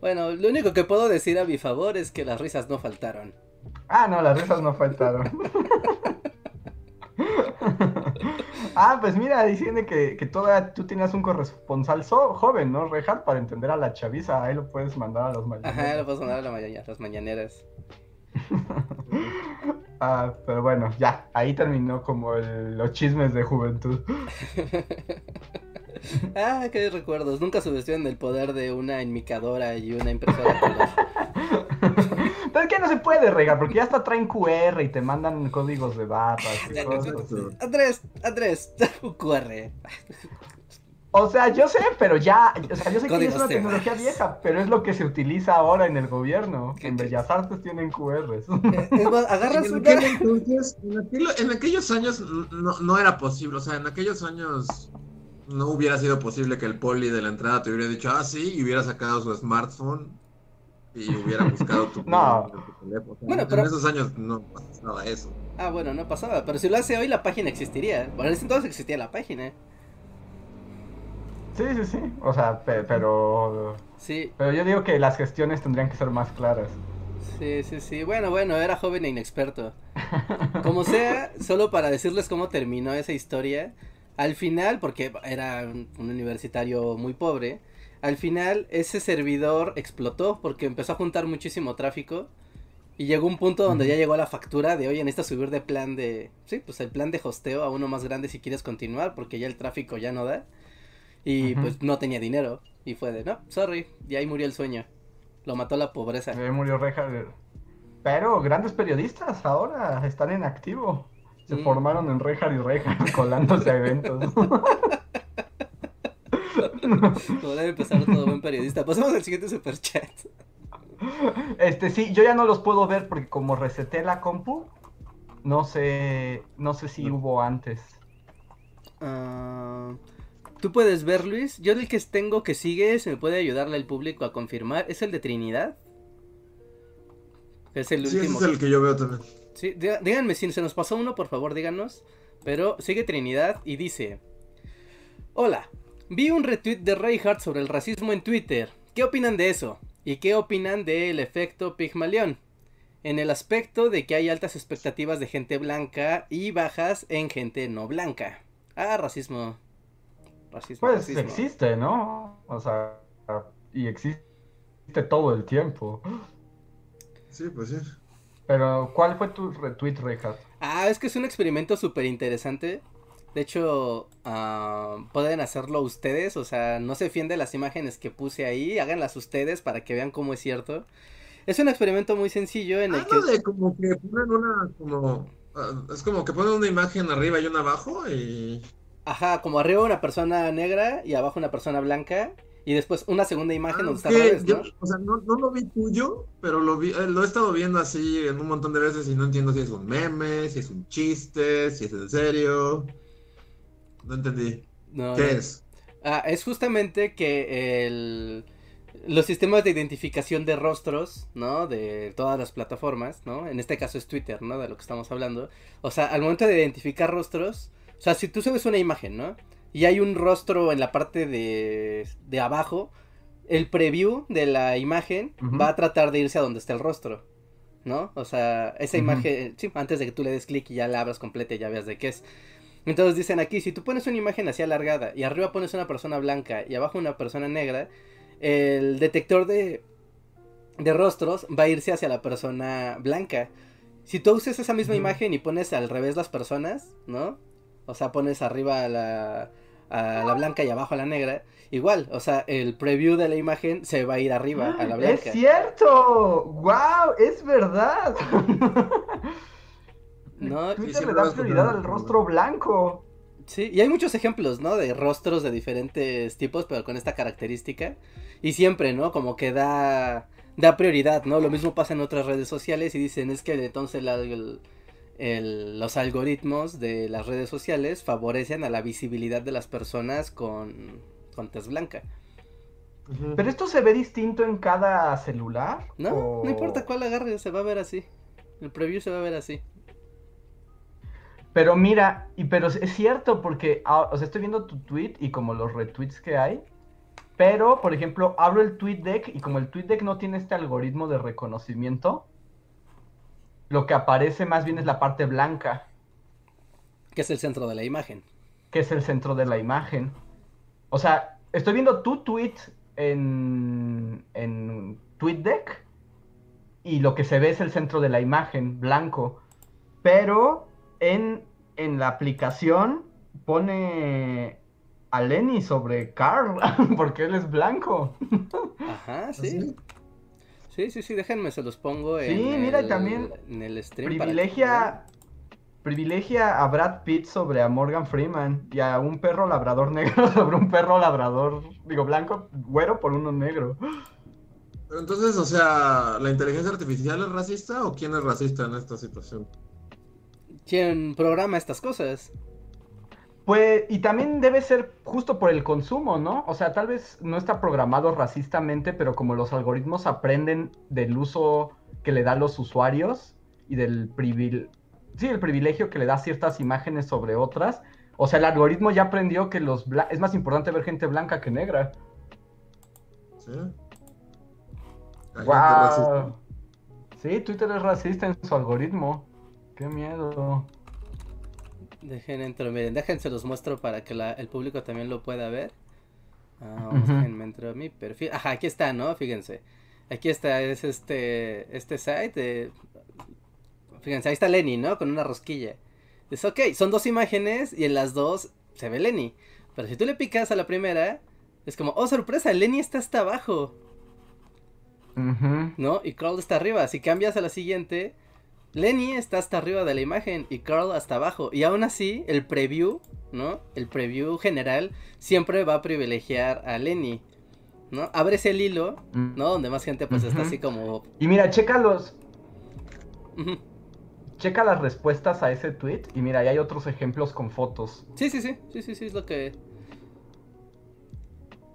Bueno, lo único que puedo decir a mi favor es que las risas no faltaron. Ah, no, las risas no faltaron. ah, pues mira, diciendo que, que toda, tú tenías un corresponsal so- joven, ¿no, Reinhardt? Para entender a la chaviza, ahí lo puedes mandar a los mayores. Ajá, lo puedo mandar a la mañana, las mañaneras. Ah, pero bueno, ya, ahí terminó como el- los chismes de juventud. Ah, qué recuerdos. Nunca subestimaron el poder de una enmicadora y una impresora. Pero es que no se puede, Reinhardt, porque ya hasta traen QR y te mandan códigos de barras y cosas. Andrés, Andrés, un QR. O sea, yo sé, pero ya, o sea, yo sé que es una tecnología vieja, pero es lo que se utiliza ahora en el gobierno. ¿Qué En? Bellas Artes tienen QRs. Eh, Es más, agarras En una... aquel entonces, en, aquel- en aquellos años no, no era posible, o sea, en aquellos años no hubiera sido posible que el poli de la entrada te hubiera dicho, ah, sí, y hubiera sacado su smartphone y hubiera buscado tu, No. tu teléfono. O sea, Bueno, en pero- esos años no pasaba eso. Ah, bueno, no pasaba. Pero si lo hace hoy, la página existiría. Bueno, en ese entonces existía la página. Sí, sí, sí. O sea, pe- pero. Sí, Pero yo digo que las gestiones tendrían que ser más claras. sí, sí, sí. Bueno, bueno, era joven e inexperto. Como sea, solo para decirles cómo terminó esa historia. Al final, porque era un, un universitario muy pobre, al final ese servidor explotó porque empezó a juntar muchísimo tráfico. Y llegó un punto donde ya llegó la factura de, oye, necesitas subir de plan de... Sí, pues el plan de hosteo a uno más grande si quieres continuar porque ya el tráfico ya no da. Y pues no tenía dinero. Y fue de, no, sorry, y ahí murió el sueño. Lo mató la pobreza. Eh, murió Reinhardt. Pero grandes periodistas ahora están en activo. Se Mm. formaron en Reinhardt y Reinhardt colándose a eventos. Como debe empezar todo buen periodista. Pasamos al siguiente superchat. Este, sí, yo ya no los puedo ver porque como reseté la compu, no sé, no sé si hubo antes. Ah, Tú puedes ver, Luis. Yo el que tengo que sigue, se me puede ayudarle al público a confirmar. ¿Es el de Trinidad? Es el Sí, ese último. es el que yo veo también. Sí, dí- díganme si se nos pasó uno, por favor, díganos. Pero sigue Trinidad y dice: Hola, vi un retweet de Reinhardt sobre el racismo en Twitter. ¿Qué opinan de eso? ¿Y qué opinan del efecto Pigmalión? En el aspecto de que hay altas expectativas de gente blanca y bajas en gente no blanca. Ah, racismo. Racismo. Pues racismo. existe, ¿no? O sea, y existe todo el tiempo. Sí, pues sí. Pero, ¿cuál fue tu retweet, Reinhardt? Ah, es que es un experimento súper interesante. De hecho, ah, pueden hacerlo ustedes. O sea, no se fíen de las imágenes que puse ahí. Háganlas ustedes para que vean cómo es cierto. Es un experimento muy sencillo en el que... de como que ponen una, como, ah, es como que ponen una imagen arriba y una abajo y... Ajá, como arriba una persona negra y abajo una persona blanca. Y después una segunda imagen Ah, donde está revés, yo- ¿no? o sea, no, no lo vi tuyo, pero lo vi, eh, lo he estado viendo así en un montón de veces y no entiendo si es un meme, si es un chiste, si es en serio. No entendí. No, ¿Qué no. es? Ah, es justamente que el, los sistemas de identificación de rostros, ¿no? De todas las plataformas, ¿no? En este caso es Twitter, ¿no? De lo que estamos hablando. O sea, al momento de identificar rostros, o sea, si tú subes una imagen, ¿no? Y hay un rostro en la parte de, de abajo, el preview de la imagen va a tratar de irse a donde está el rostro, ¿no? O sea, esa imagen, sí, antes de que tú le des clic y ya la abras completa y ya veas de qué es. Entonces dicen aquí, si tú pones una imagen así alargada y arriba pones una persona blanca y abajo una persona negra, el detector de, de rostros va a irse hacia la persona blanca. Si tú usas esa misma imagen y pones al revés las personas, ¿no? O sea, pones arriba a la, a la blanca y abajo a la negra, igual, o sea, el preview de la imagen se va a ir arriba a la ¡Es blanca. cierto! ¡Wow! ¡Es verdad! No, Twitter le da prioridad al rostro blanco. Sí, y hay muchos ejemplos, ¿no? De rostros de diferentes tipos, pero con esta característica. Y siempre, ¿no? Como que da, da prioridad, ¿no? Lo mismo pasa en otras redes sociales y dicen, es que entonces la- el- el- los algoritmos de las redes sociales favorecen a la visibilidad de las personas con, con tez blanca. ¿Pero esto se ve distinto en cada celular? No, ¿O- no importa cuál agarre, se va a ver así. El preview se va a ver así. Pero mira, y pero es cierto porque, ah, o sea, estoy viendo tu tweet y como los retweets que hay, pero, por ejemplo, abro el tweet deck y como el tweet deck no tiene este algoritmo de reconocimiento, lo que aparece más bien es la parte blanca, Que es el centro de la imagen. que es el centro de la imagen. O sea, estoy viendo tu tweet en, en TweetDeck y lo que se ve es el centro de la imagen, blanco. Pero en, en la aplicación pone a Lenny sobre Carl, porque él es blanco. Ajá, sí. Sí, sí, sí, déjenme, se los pongo en, Sí, mira, y el, también en el stream. para que Privilegia, privilegia a Brad Pitt sobre a Morgan Freeman y a un perro labrador negro sobre un perro labrador, digo, blanco, güero por uno negro. Pero entonces, o sea, ¿la inteligencia artificial es racista o quién es racista en esta situación? ¿Quién programa estas cosas? Pues, y también debe ser justo por el consumo, ¿no? O sea, tal vez no está programado racistamente, pero como los algoritmos aprenden del uso que le dan los usuarios y del privil... sí, el privilegio que le da ciertas imágenes sobre otras. O sea, el algoritmo ya aprendió que los bla- es más importante ver gente blanca que negra. ¿Sí? ¡Wow! Sí, Twitter es racista en su algoritmo. Qué miedo. Dejen entro, miren, déjense los muestro para que la- el público también lo pueda ver. Ah, vamos, Ujú. déjenme entro a mi perfil. Ajá, aquí está, ¿no? Fíjense. Aquí está, es este, este site. de- Fíjense, ahí está Lenny, ¿no? Con una rosquilla. Es ok, son dos imágenes y en las dos se ve Lenny. Pero si tú le picas a la primera, es como, oh sorpresa, Lenny está hasta abajo. ¿no? Y Carl está arriba. Si cambias a la siguiente, Lenny está hasta arriba de la imagen y Carl hasta abajo. Y aún así, el preview, ¿no? El preview general siempre va a privilegiar a Lenny, ¿no? Abres el hilo, ¿no? Donde más gente pues está así como... Y mira, checa los, checa las respuestas a ese tweet y mira, ahí hay otros ejemplos con fotos. Sí, sí, sí, sí, sí, sí, es lo que...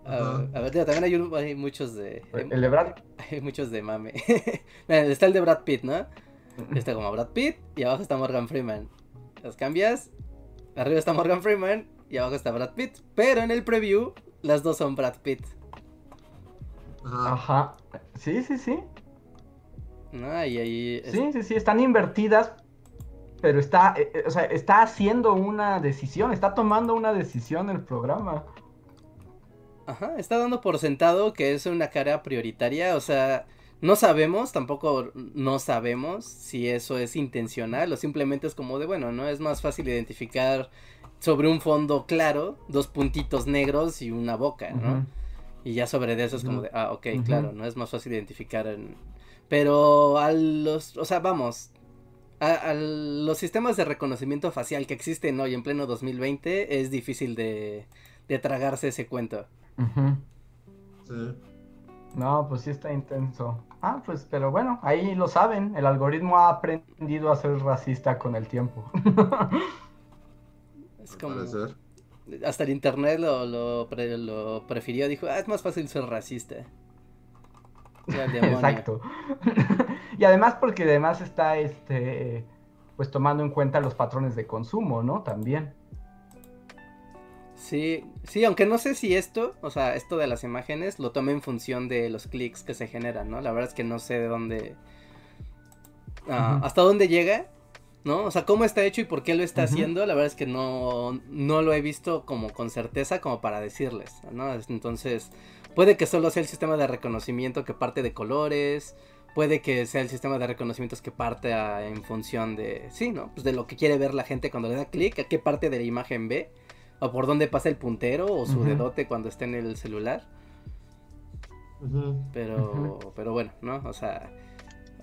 A, ver, también hay, un- hay muchos de... El de Brad, Hay muchos de mame. Está el de Brad Pitt, ¿no? Está como Brad Pitt y abajo está Morgan Freeman. Las cambias, arriba está Morgan Freeman y abajo está Brad Pitt. Pero en el preview, las dos son Brad Pitt. Ajá. Sí, sí, sí. ¿No? Y ahí. es- Sí, sí, sí, están invertidas, pero está, eh, eh, o sea, está haciendo una decisión, está tomando una decisión el programa. Ajá, está dando por sentado que es una cara prioritaria, o sea, no sabemos, tampoco no sabemos si eso es intencional o simplemente es como de, bueno, no es más fácil identificar sobre un fondo claro, dos puntitos negros y una boca, ¿no? Y ya sobre de eso es como de, ah, ok, claro, no es más fácil identificar en... Pero a los, o sea, vamos, a, a los sistemas de reconocimiento facial que existen hoy en pleno 2020 es difícil de, de tragarse ese cuento. Sí. No, pues sí está intenso. Ah, pues, pero bueno, ahí lo saben, el algoritmo ha aprendido a ser racista con el tiempo. Es como... Hasta el internet lo, lo, pre- lo prefirió, dijo, ah, es más fácil ser racista. Exacto. y además porque además está este pues tomando en cuenta los patrones de consumo, ¿no? También. Sí, sí, aunque no sé si esto, o sea, esto de las imágenes lo tome en función de los clics que se generan, ¿no? La verdad es que no sé de dónde... ah, hasta dónde llega, ¿no? O sea, cómo está hecho y por qué lo está haciendo, la verdad es que no, no lo he visto como con certeza como para decirles, ¿no? Entonces, puede que solo sea el sistema de reconocimiento que parte de colores, puede que sea el sistema de reconocimientos que parte a- en función de, sí, ¿no? Pues de lo que quiere ver la gente cuando le da clic, a qué parte de la imagen ve, o por dónde pasa el puntero o su Ujú. dedote cuando está en el celular. Pero, pero bueno, ¿no? O sea,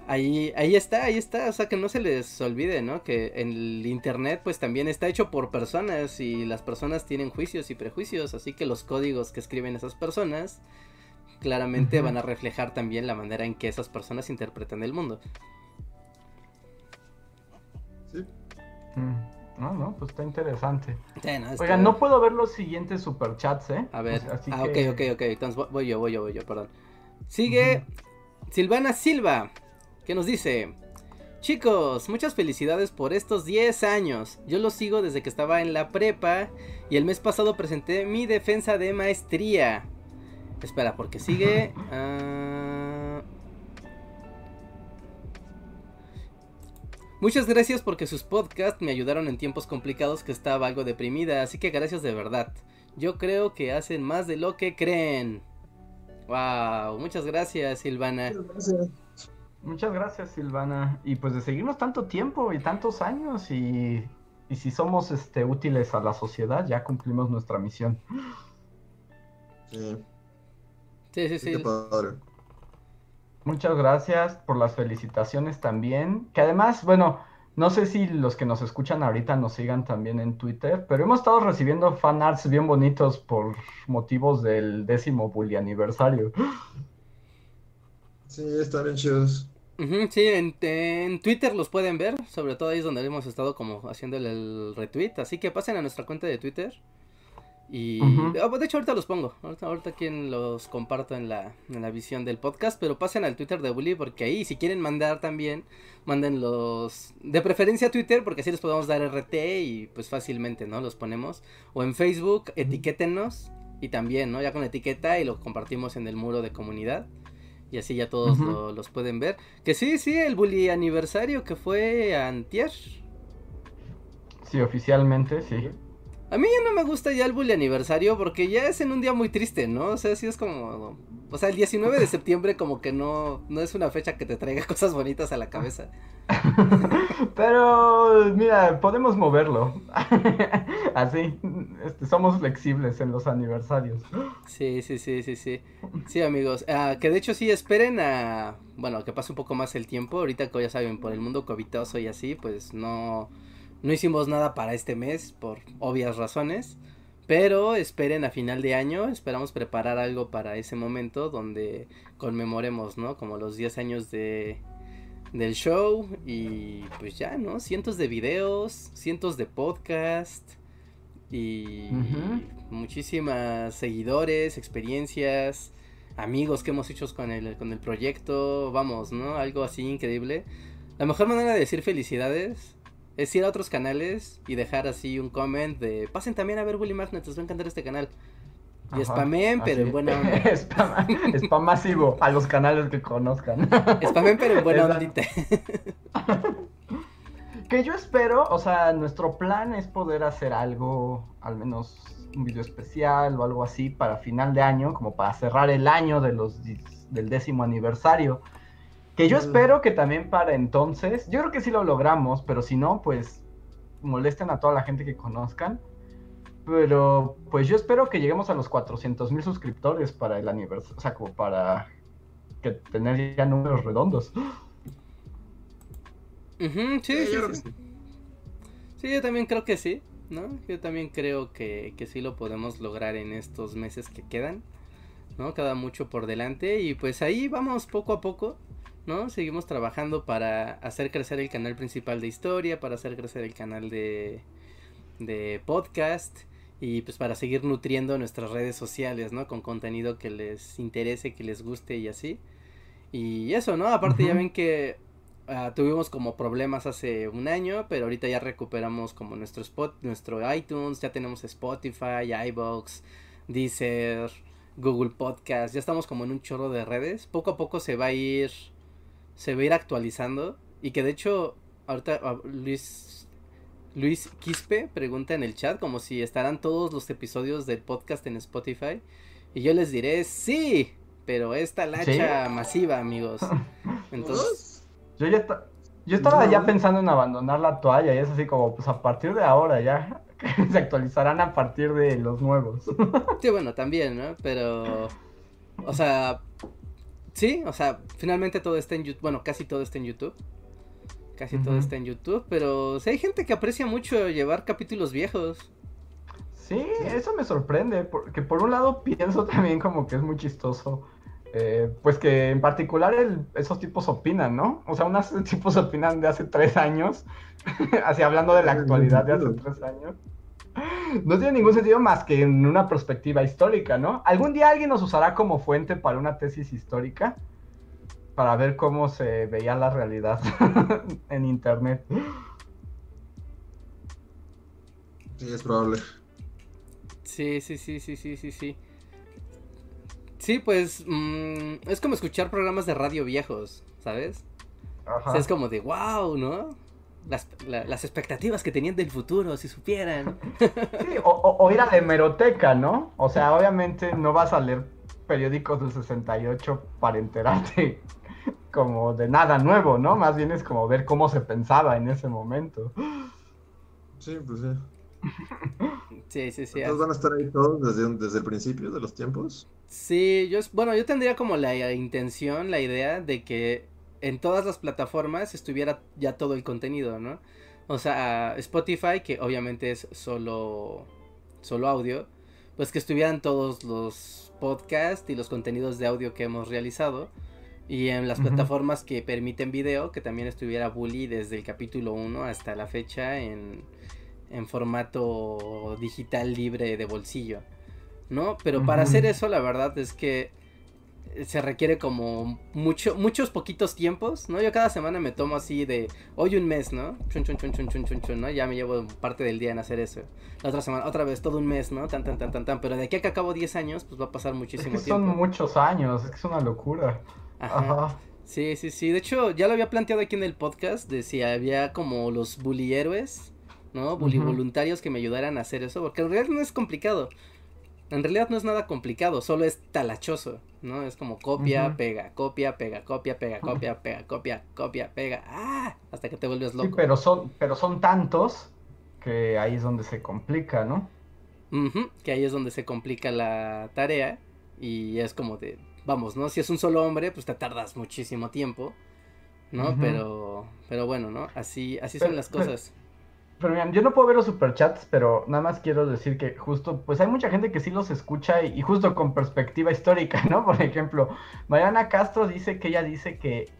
ahí, ahí está, ahí está, o sea, que no se les olvide, ¿no? Que en el internet pues también está hecho por personas y las personas tienen juicios y prejuicios, así que los códigos que escriben esas personas claramente van a reflejar también la manera en que esas personas interpretan el mundo. Sí. Mm, No, no, pues está interesante. Sí, no, está- Oigan, no puedo ver los siguientes superchats, ¿eh? A ver, sea, así ah, que- ok, ok, ok, entonces vo- voy yo, voy yo, voy yo, perdón. Sigue Silvana Silva, que nos dice, chicos, muchas felicidades por estos 10 años. Yo los sigo desde que estaba en la prepa y el mes pasado presenté mi defensa de maestría. Espera, porque sigue... ah, Muchas gracias porque sus podcasts me ayudaron en tiempos complicados que estaba algo deprimida, así que gracias de verdad. Yo creo que hacen más de lo que creen. Wow, muchas gracias, Silvana. Muchas gracias, Silvana. Y pues de seguirnos tanto tiempo y tantos años y, y si somos este, útiles a la sociedad, ya cumplimos nuestra misión. Sí. Sí, sí, Sí, sí. qué padre. Muchas gracias por las felicitaciones también. Que además, bueno, no sé si los que nos escuchan ahorita nos sigan también en Twitter, pero hemos estado recibiendo fanarts bien bonitos por motivos del décimo bully aniversario. Sí, están bien chidos. Sí, en, en Twitter los pueden ver, sobre todo ahí es donde hemos estado como haciéndole el retweet, así que pasen a nuestra cuenta de Twitter. Y ah, de hecho ahorita los pongo, ahorita, ahorita quien los comparto en la, en la visión del podcast, pero pasen al Twitter de Bully porque ahí si quieren mandar también, manden los, de preferencia a Twitter porque así les podemos dar RT y pues fácilmente, ¿no? Los ponemos. O en Facebook, etiquétenos y también, ¿no? Ya con etiqueta y lo compartimos en el muro de comunidad. Y así ya todos lo- los pueden ver. Que sí, sí, el bully aniversario que fue antier. Sí, oficialmente, sí. A mí ya no me gusta ya el bully aniversario porque ya es en un día muy triste, ¿no? O sea, sí es como... O sea, el 19 de septiembre como que no, no es una fecha que te traiga cosas bonitas a la cabeza. Pero, mira, podemos moverlo. Así, este, somos flexibles en los aniversarios. Sí, sí, sí, sí, sí. Sí, amigos. Ah, que de hecho sí esperen a... Bueno, que pase un poco más el tiempo. Ahorita que ya saben, por el mundo covitoso y así, pues no... No hicimos nada para este mes por obvias razones. Pero esperen a final de año, esperamos preparar algo para ese momento donde conmemoremos, ¿no? Como los 10 años de, del show y pues ya, ¿no? Cientos de videos, cientos de podcasts y muchísimas seguidores, experiencias, amigos que hemos hecho con el, con el proyecto, vamos, ¿no? Algo así increíble. La mejor manera de decir felicidades es ir a otros canales y dejar así un comment de pasen también a ver Willy Magnet, les va a encantar este canal. Y Ajá, spamen, pero así. en buena onda. spam, spam masivo a los canales que conozcan. Spamen, pero en buena ondita. Que yo espero, o sea, nuestro plan es poder hacer algo, al menos un video especial o algo así para final de año, como para cerrar el año de los del décimo aniversario. Que yo espero que también para entonces, yo creo que sí lo logramos, pero si no, pues molesten a toda la gente que conozcan. Pero pues yo espero que lleguemos a los 400 mil suscriptores para el aniversario, o sea, como para que tener ya números redondos. Sí, Sí, sí, yo creo que sí. sí. Sí, yo también creo que sí, ¿no? Yo también creo que, que sí lo podemos lograr en estos meses que quedan, ¿no? Queda mucho por delante y pues ahí vamos poco a poco, ¿no? Seguimos trabajando para hacer crecer el canal principal de historia, para hacer crecer el canal de, de podcast y pues para seguir nutriendo nuestras redes sociales, ¿no? Con contenido que les interese, que les guste y así. Y eso, ¿no? Aparte ya ven que ah, tuvimos como problemas hace un año, pero ahorita ya recuperamos como nuestro spot, nuestro iTunes, ya tenemos Spotify, iBox, Deezer, Google Podcast, ya estamos como en un chorro de redes. Poco a poco se va a ir, se va a ir actualizando y que de hecho ahorita ah, Luis Luis Quispe pregunta en el chat como si estarán todos los episodios del podcast en Spotify y yo les diré sí, pero esta lacha masiva, amigos. Entonces. Yo ya yo estaba No. ya pensando en abandonar la toalla y es así como, pues a partir de ahora ya se actualizarán a partir de los nuevos. Sí, bueno, también, ¿no? Pero, o sea, sí, o sea, finalmente todo está en YouTube, bueno, casi todo está en YouTube. Casi todo está en YouTube, pero sí hay gente que aprecia mucho llevar capítulos viejos. Sí, eso me sorprende, porque por un lado pienso también como que es muy chistoso, eh, pues que en particular el- esos tipos opinan, ¿no? O sea, unos tipos opinan de hace tres años, así hablando de la actualidad de hace tres años. No tiene ningún sentido más que en una perspectiva histórica, ¿no? Algún día alguien nos usará como fuente para una tesis histórica, para ver cómo se veía la realidad en internet. Sí, es probable. Sí, sí, sí, sí, sí, sí, sí. Sí, pues mm, es como escuchar programas de radio viejos, ¿sabes? O Ajá. sea, es como de wow, ¿no? Las, la- las expectativas que tenían del futuro, si supieran. Sí, o, o- o ir a la hemeroteca, ¿no? O sea, obviamente no vas a leer periódicos del 68 para enterarte como de nada nuevo, ¿no? Más bien es como ver cómo se pensaba en ese momento. Sí, pues sí. Sí, sí, sí. Entonces van a estar ahí todos desde, un- desde el principio de los tiempos. Sí, yo, bueno, yo tendría como la intención, la idea de que en todas las plataformas estuviera ya todo el contenido, ¿no? O sea, Spotify, que obviamente es solo, solo audio, pues que estuvieran todos los podcasts y los contenidos de audio que hemos realizado. Y en las plataformas que permiten video, que también estuviera Bully desde el capítulo 1 hasta la fecha en, en formato digital libre de bolsillo. ¿No? Pero para hacer eso, la verdad es que se requiere como mucho, muchos poquitos tiempos, ¿no? Yo cada semana me tomo así de hoy un mes, ¿no? Chun, chun, chun, chun, chun, chun, chun, ¿no? Ya me llevo parte del día en hacer eso. La otra semana, otra vez, todo un mes, ¿no? Tan, tan, tan, tan, tan. Pero de aquí a que acabo 10 años, pues va a pasar Es muchísimo que son tiempo. muchos años, es que es una locura. Ajá. Ajá. Sí, sí, sí. De hecho, ya lo había planteado aquí en el podcast de si había como los bully héroes, ¿no? Bully voluntarios que me ayudaran a hacer eso, porque en realidad no es complicado. En realidad no es nada complicado, solo es talachoso, ¿no? Es como copia, pega, copia, pega, copia, pega, copia, pega, copia, copia, pega. ¡Ah! Hasta que te vuelves Sí, loco. pero son, pero son tantos que ahí es donde se complica, ¿no? Ujú, que ahí es donde se complica la tarea y es como de, vamos, ¿no? Si es un solo hombre, pues te tardas muchísimo tiempo, ¿no? Pero, pero bueno, ¿no? Así, así Pero- son las cosas. Pero miren, yo no puedo ver los superchats, pero nada más quiero decir que justo, pues hay mucha gente que sí los escucha y, y justo con perspectiva histórica, ¿no? Por ejemplo, Mariana Castro dice que ella dice que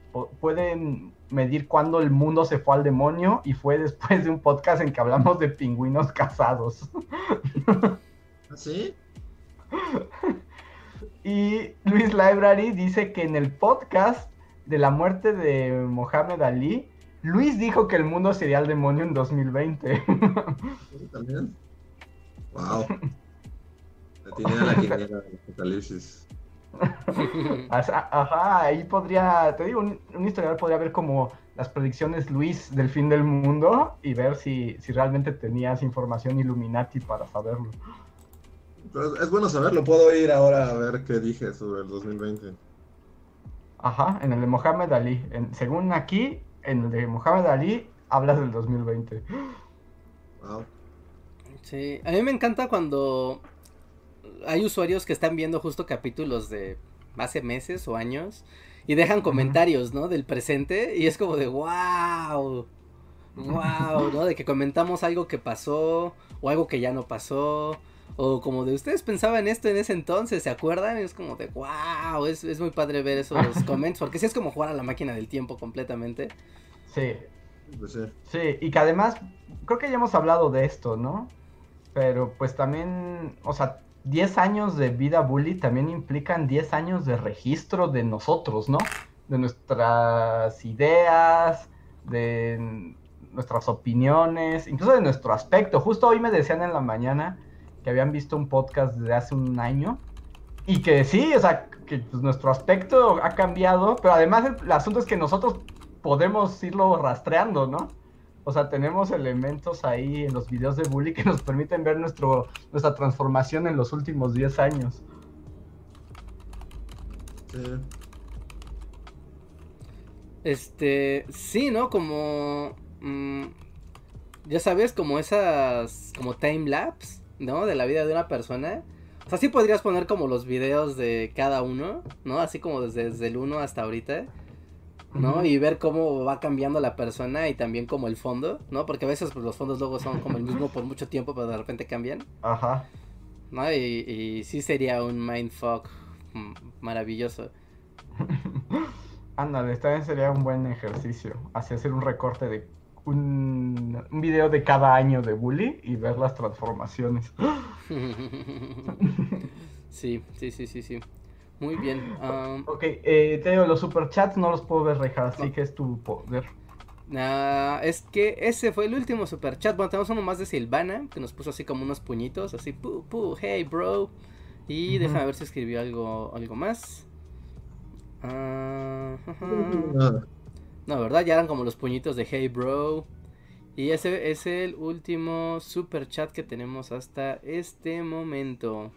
pueden medir cuándo el mundo se fue al demonio y fue después de un podcast en que hablamos de pingüinos casados. ¿Ah, sí? Y Luis Library dice que en el podcast de la muerte de Mohamed Ali Luis dijo que el mundo sería el demonio en 2020. Sí, también. Wow. La tiene a la quiniela del apocalipsis. Ajá, ajá, ahí podría, te digo, un, un historiador podría ver como las predicciones Luis del fin del mundo y ver si, si realmente tenías información Illuminati para saberlo. Pero es bueno saberlo, puedo ir ahora a ver qué dije sobre el 2020. Ajá, en el de Mohamed Ali. En- según aquí, en el de Mohamed Ali hablas del 2020. Wow. Sí, a mí me encanta cuando hay usuarios que están viendo justo capítulos de hace meses o años y dejan comentarios, ¿no? Del presente y es como de wow, wow, ¿no? De que comentamos algo que pasó o algo que ya no pasó o como de ustedes pensaban esto en ese entonces, ¿se acuerdan? Es como de wow, es, es muy padre ver esos comments porque sí es como jugar a la máquina del tiempo completamente. Sí, Pues sí. sí, y que además, creo que ya hemos hablado de esto, ¿no? Pero pues también, o sea, 10 años de vida bully también implican 10 años de registro de nosotros, ¿no? De nuestras ideas, de nuestras opiniones, incluso de nuestro aspecto. Justo hoy me decían en la mañana que habían visto un podcast de hace un año y que sí, o sea, que pues, nuestro aspecto ha cambiado, pero además el, asunto es que nosotros podemos irlo rastreando, ¿no? O sea, tenemos elementos ahí en los videos de Bully que nos permiten ver nuestro, nuestra transformación en los últimos 10 años. Este, sí, ¿no? Como, mm, ya sabes, como esas, como time lapse, ¿no? De la vida de una persona. O sea, sí podrías poner como los videos de cada uno, ¿no? Así como desde, desde el 1 hasta ahorita, ¿no? Y ver cómo va cambiando la persona y también como el fondo, ¿no? Porque a veces pues, los fondos luego son como el mismo por mucho tiempo, pero de repente cambian, Ajá. ¿no? Y, y sí sería un mindfuck maravilloso. Ándale, también sería un buen ejercicio. Así hacer un recorte de un, un video de cada año de Bully y ver las transformaciones. sí, sí, sí, sí, sí. Muy bien. am, Ok, eh, te digo, los superchats no los puedo ver, Reja, así que es tu poder. ah, es que ese fue el último super chat. Bueno, tenemos uno más de Silvana, que nos puso así como unos puñitos, así, pu, pu, hey, bro. Y déjame ver si escribió algo, algo más. Ah. Nada. No, ¿verdad? Ya eran como los puñitos de Hey Bro. Y ese es el último super chat que tenemos hasta este momento.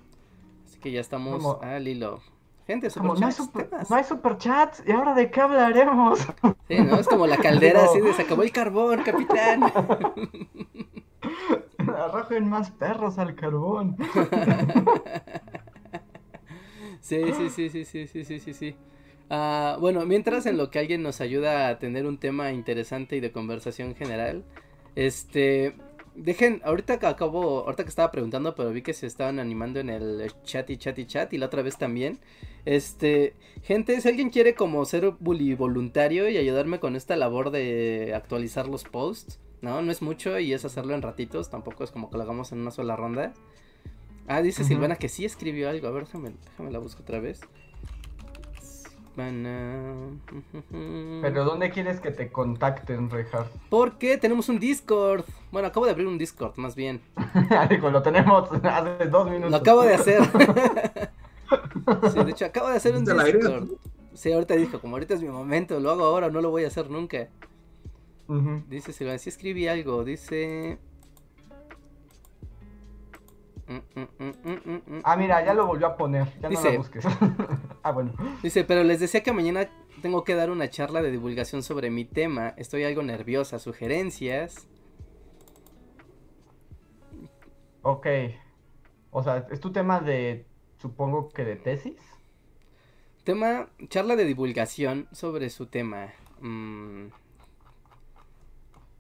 Así que ya estamos al hilo. Gente, super como, chats, no, hay super, chats. ¿Y ahora de qué hablaremos? Sí, ¿no? Es como la caldera así de se acabó el carbón, capitán. Arrojen más perros al carbón. sí, sí, sí, sí, sí, sí, sí, sí. sí. Ah, bueno, mientras en lo que alguien nos ayuda a tener un tema interesante y de conversación general, este, dejen, ahorita que acabo, ahorita que estaba preguntando, pero vi que se estaban animando en el chat y chat y chat y la otra vez también, este, gente, si alguien quiere como ser bully voluntario y ayudarme con esta labor de actualizar los posts, no, no es mucho y es hacerlo en ratitos, tampoco es como que lo hagamos en una sola ronda. Ah, dice. Silvana que sí escribió algo. A ver, déjame, déjame la busco otra vez. Silvana. Pero ¿dónde quieres que te contacten, Rejar? Porque tenemos un Discord. Bueno, acabo de abrir un Discord, más bien. Digo, lo tenemos hace dos minutos. Lo acabo de hacer. sí, de hecho, acabo de hacer un. Discord. Sí, ahorita dijo, como ahorita es mi momento, lo hago ahora, no lo voy a hacer nunca. Dice Silvana, sí escribí algo, dice... Ah, mira, ya lo volvió a poner. Ya no la busques. ah, bueno. Dice, pero les decía que mañana tengo que dar una charla de divulgación sobre mi tema. Estoy algo nerviosa. ¿Sugerencias? Ok. O sea, es tu tema de, supongo que de tesis. Tema, charla de divulgación sobre su tema. Mm.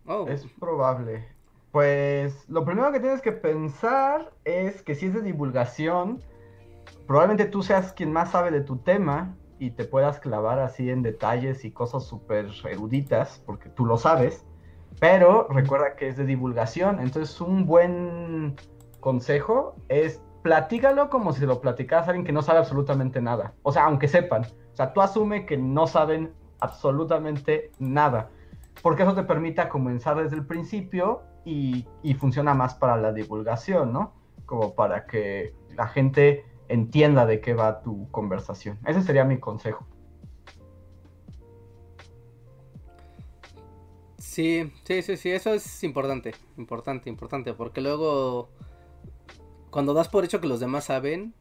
Oh, Es probable. Pues lo primero que tienes que pensar es que si es de divulgación, probablemente tú seas quien más sabe de tu tema y te puedas clavar así en detalles y cosas súper eruditas, porque tú lo sabes. Pero recuerda que es de divulgación, entonces un buen consejo es platícalo como si lo platicaras a alguien que no sabe absolutamente nada. O sea, aunque sepan. O sea, tú asume que no saben absolutamente nada. porque eso te permita comenzar desde el principio y, funciona más para la divulgación, ¿no? Como para que la gente entienda de qué va tu conversación. Ese sería mi consejo. Sí, sí, sí, sí, eso es importante, importante, importante, porque luego cuando das por hecho que los demás saben,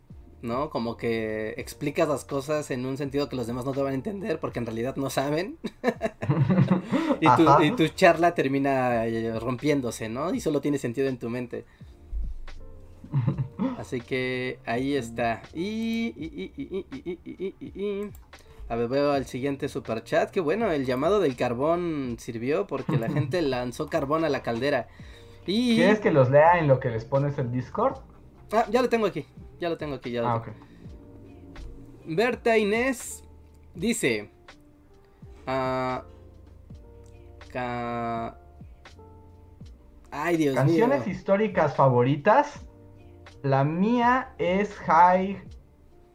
¿no? Como que explicas las cosas en un sentido que los demás no te van a entender porque en realidad no saben. y, tu, y, tu, charla termina eh, rompiéndose, ¿no? Y solo tiene sentido en tu mente. Así que ahí está. Y, y, y, A ver, veo al siguiente super chat. Que bueno, el llamado del carbón sirvió porque la gente lanzó carbón a la caldera. Y... ¿Quieres que los lea en lo que les pones el Discord? Ah, ya lo tengo aquí. Ya lo tengo aquí. Ya lo ah, tengo. Berta Inés dice. Uh, ca... Ay, Dios Canciones históricas favoritas. La mía es High.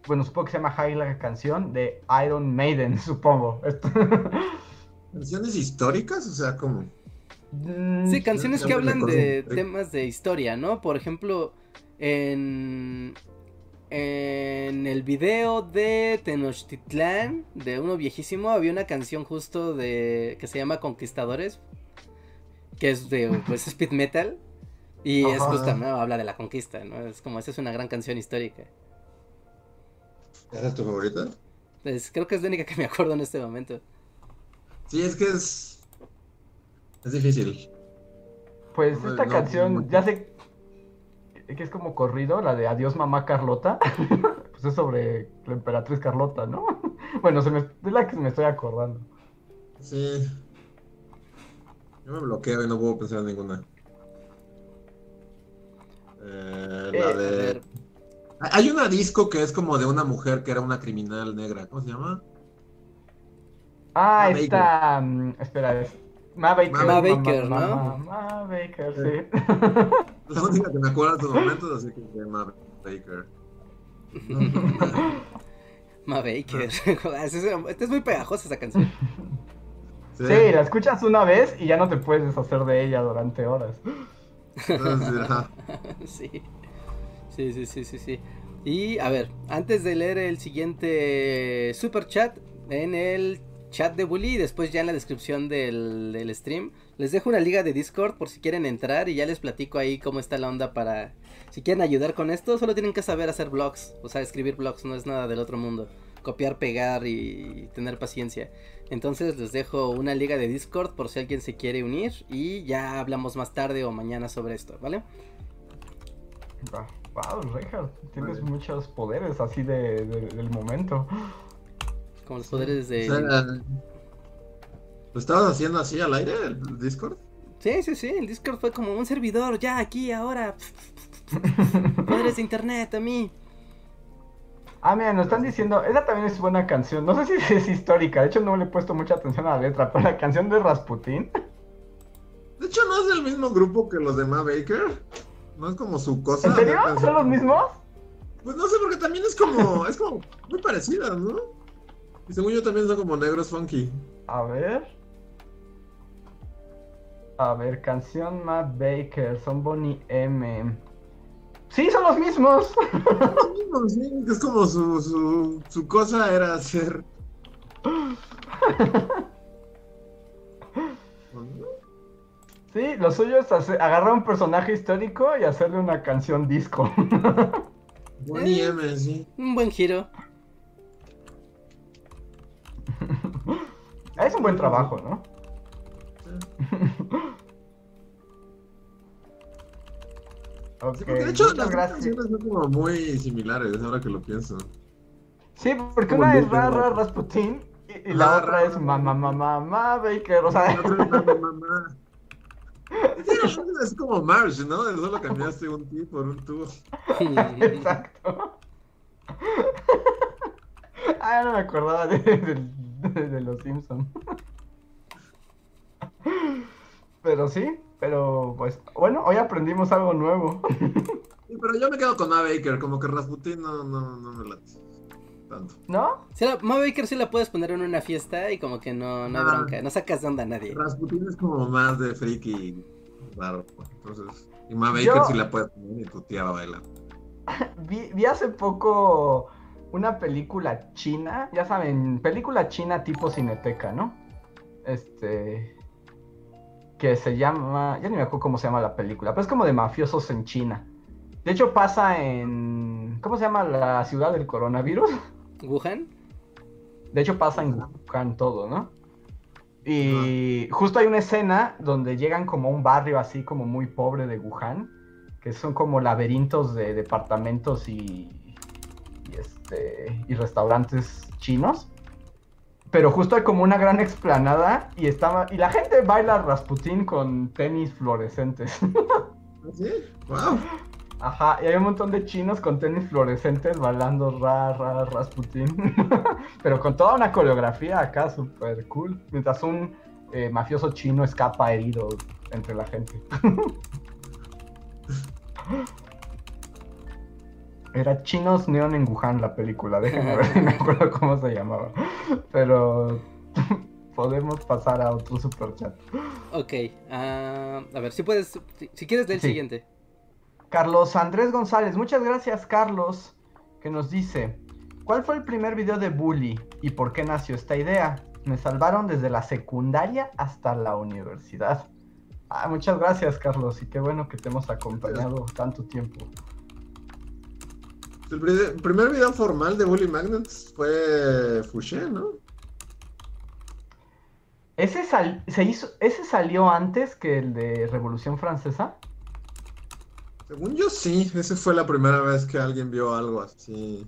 Bueno, supongo que se llama High la canción de Iron Maiden, supongo. ¿Canciones históricas? O sea, ¿cómo? Mm, sí, canciones que hablan de temas de historia, ¿no? Por ejemplo, en. En el video de Tenochtitlán, de uno viejísimo, había una canción justo de. que se llama Conquistadores. Que es de. pues speed metal. Y es justo, ¿no? Habla de la conquista, ¿no? Es como, esa es una gran canción histórica. ¿Esa es tu favorita? Pues, creo que es la única que me acuerdo en este momento. Sí, es que es. Es difícil. Pues esta canción, ya sé que es como corrido, la de Adiós Mamá Carlota. pues es sobre la emperatriz Carlota, ¿no? bueno, se me, es la que me estoy acordando. Sí. Yo me bloqueo y no puedo pensar en ninguna. Eh, la eh, de... Hay una disco que es como de una mujer que era una criminal negra. ¿Cómo se llama? Ah, esta. Mm, espera, es. Ma Baker. Ma Baker, ¿no? Ma Baker, sí. La única que me acuerdo estos momentos, así que es Ma Baker. Ma Baker. Esta es muy pegajosa esa canción. Sí. sí, la escuchas una vez y ya no te puedes deshacer de ella durante horas. sí. Sí, sí, sí, sí, sí. Y a ver, antes de leer el siguiente super chat, en el chat de Bully y después ya en la descripción del, stream, les dejo una liga de Discord por si quieren entrar y ya les platico ahí cómo está la onda para... Si quieren ayudar con esto, solo tienen que saber hacer blogs, o sea, escribir blogs, no es nada del otro mundo. Copiar, pegar y tener paciencia. Entonces les dejo una liga de Discord por si alguien se quiere unir y ya hablamos más tarde o mañana sobre esto, ¿vale? Wow, Richard, tienes muchos poderes así de, del momento. Como los poderes de... ¿Lo estabas haciendo así al aire, el Discord? Sí, sí, sí, el Discord fue como un servidor, ya aquí, ahora. poderes de internet, a mí. Ah, mira, nos están diciendo, esa también es buena canción. No sé si es histórica, de hecho no le he puesto mucha atención a la letra, pero la canción de Rasputin. De hecho, no es del mismo grupo que los de Ma Baker. No es como su cosa. ¿En serio? ¿Son los mismos? Pues no sé, porque también es como, es como muy parecida, ¿no? Y según yo también son como negros funky. A ver. A ver, canción Ma Baker, son Bonnie M. Sí, son los mismos. Los mismos, sí. Es como su, su, su cosa era hacer. Sí, lo suyo es agarrar un personaje histórico y hacerle una canción disco. Buen M, sí. Un buen giro. Es un buen trabajo, ¿no? de hecho, las canciones son como muy similares, ahora que lo pienso. Sí, porque una es Ra Ra Rasputin y, la otra es Mamá Mamá Mamá Baker, o sea. Mamá Es como Marsh, ¿no? Solo cambiaste un ti por un tú. Exacto. Ah, no me acordaba de, de los Simpsons. Pero sí, pero pues, bueno, hoy aprendimos algo nuevo. Sí, pero yo me quedo con A. Baker, como que Rasputin no, no, no me late. tanto. ¿No? Sí, la, Baker sí la puedes poner en una fiesta y como que no, no Ah. bronca, no sacas de onda a nadie. Rasputin es como más de friki raro. pues, Entonces, y Ma Baker Yo- sí la puedes poner y tu tía va a bailar. Vi, vi hace poco una película china, ya saben, película china tipo cineteca, ¿no? Este. Que se llama. Ya ni me acuerdo cómo se llama la película, pero es como de mafiosos en China. De hecho, pasa en. ¿Cómo se llama la ciudad del coronavirus? ¿Wuhan? De hecho, pasa en Wuhan todo, ¿no? Y justo hay una escena donde llegan como a un barrio así como muy pobre de Wuhan, que son como laberintos de departamentos y, y, este, y restaurantes chinos. Pero justo hay como una gran explanada y estaba y la gente baila Rasputín con tenis fluorescentes. ¿Ah, sí? ¡Wow! Ajá, y hay un montón de chinos con tenis fluorescentes bailando ra, ra, Rasputin. Pero con toda una coreografía acá súper cool. Mientras un eh, mafioso chino escapa herido entre la gente. Era Chinos Neon en Wuhan la película, déjenme ver si me acuerdo cómo se llamaba. Pero podemos pasar a otro super chat. Ok, ah, a ver, si puedes, si, si quieres leer el siguiente. Carlos Andrés González, muchas gracias Carlos, que nos dice, ¿cuál fue el primer video de Bully y por qué nació esta idea? Me salvaron desde la secundaria hasta la universidad. Ah, muchas gracias Carlos y qué bueno que te hemos acompañado tanto tiempo. El pri- el primer video formal de Bully Magnets fue Fouché, ¿no? ¿Ese, sal- se hizo, ¿Ese salió antes que el de Revolución Francesa? Según yo sí, esa fue la primera vez que alguien vio algo así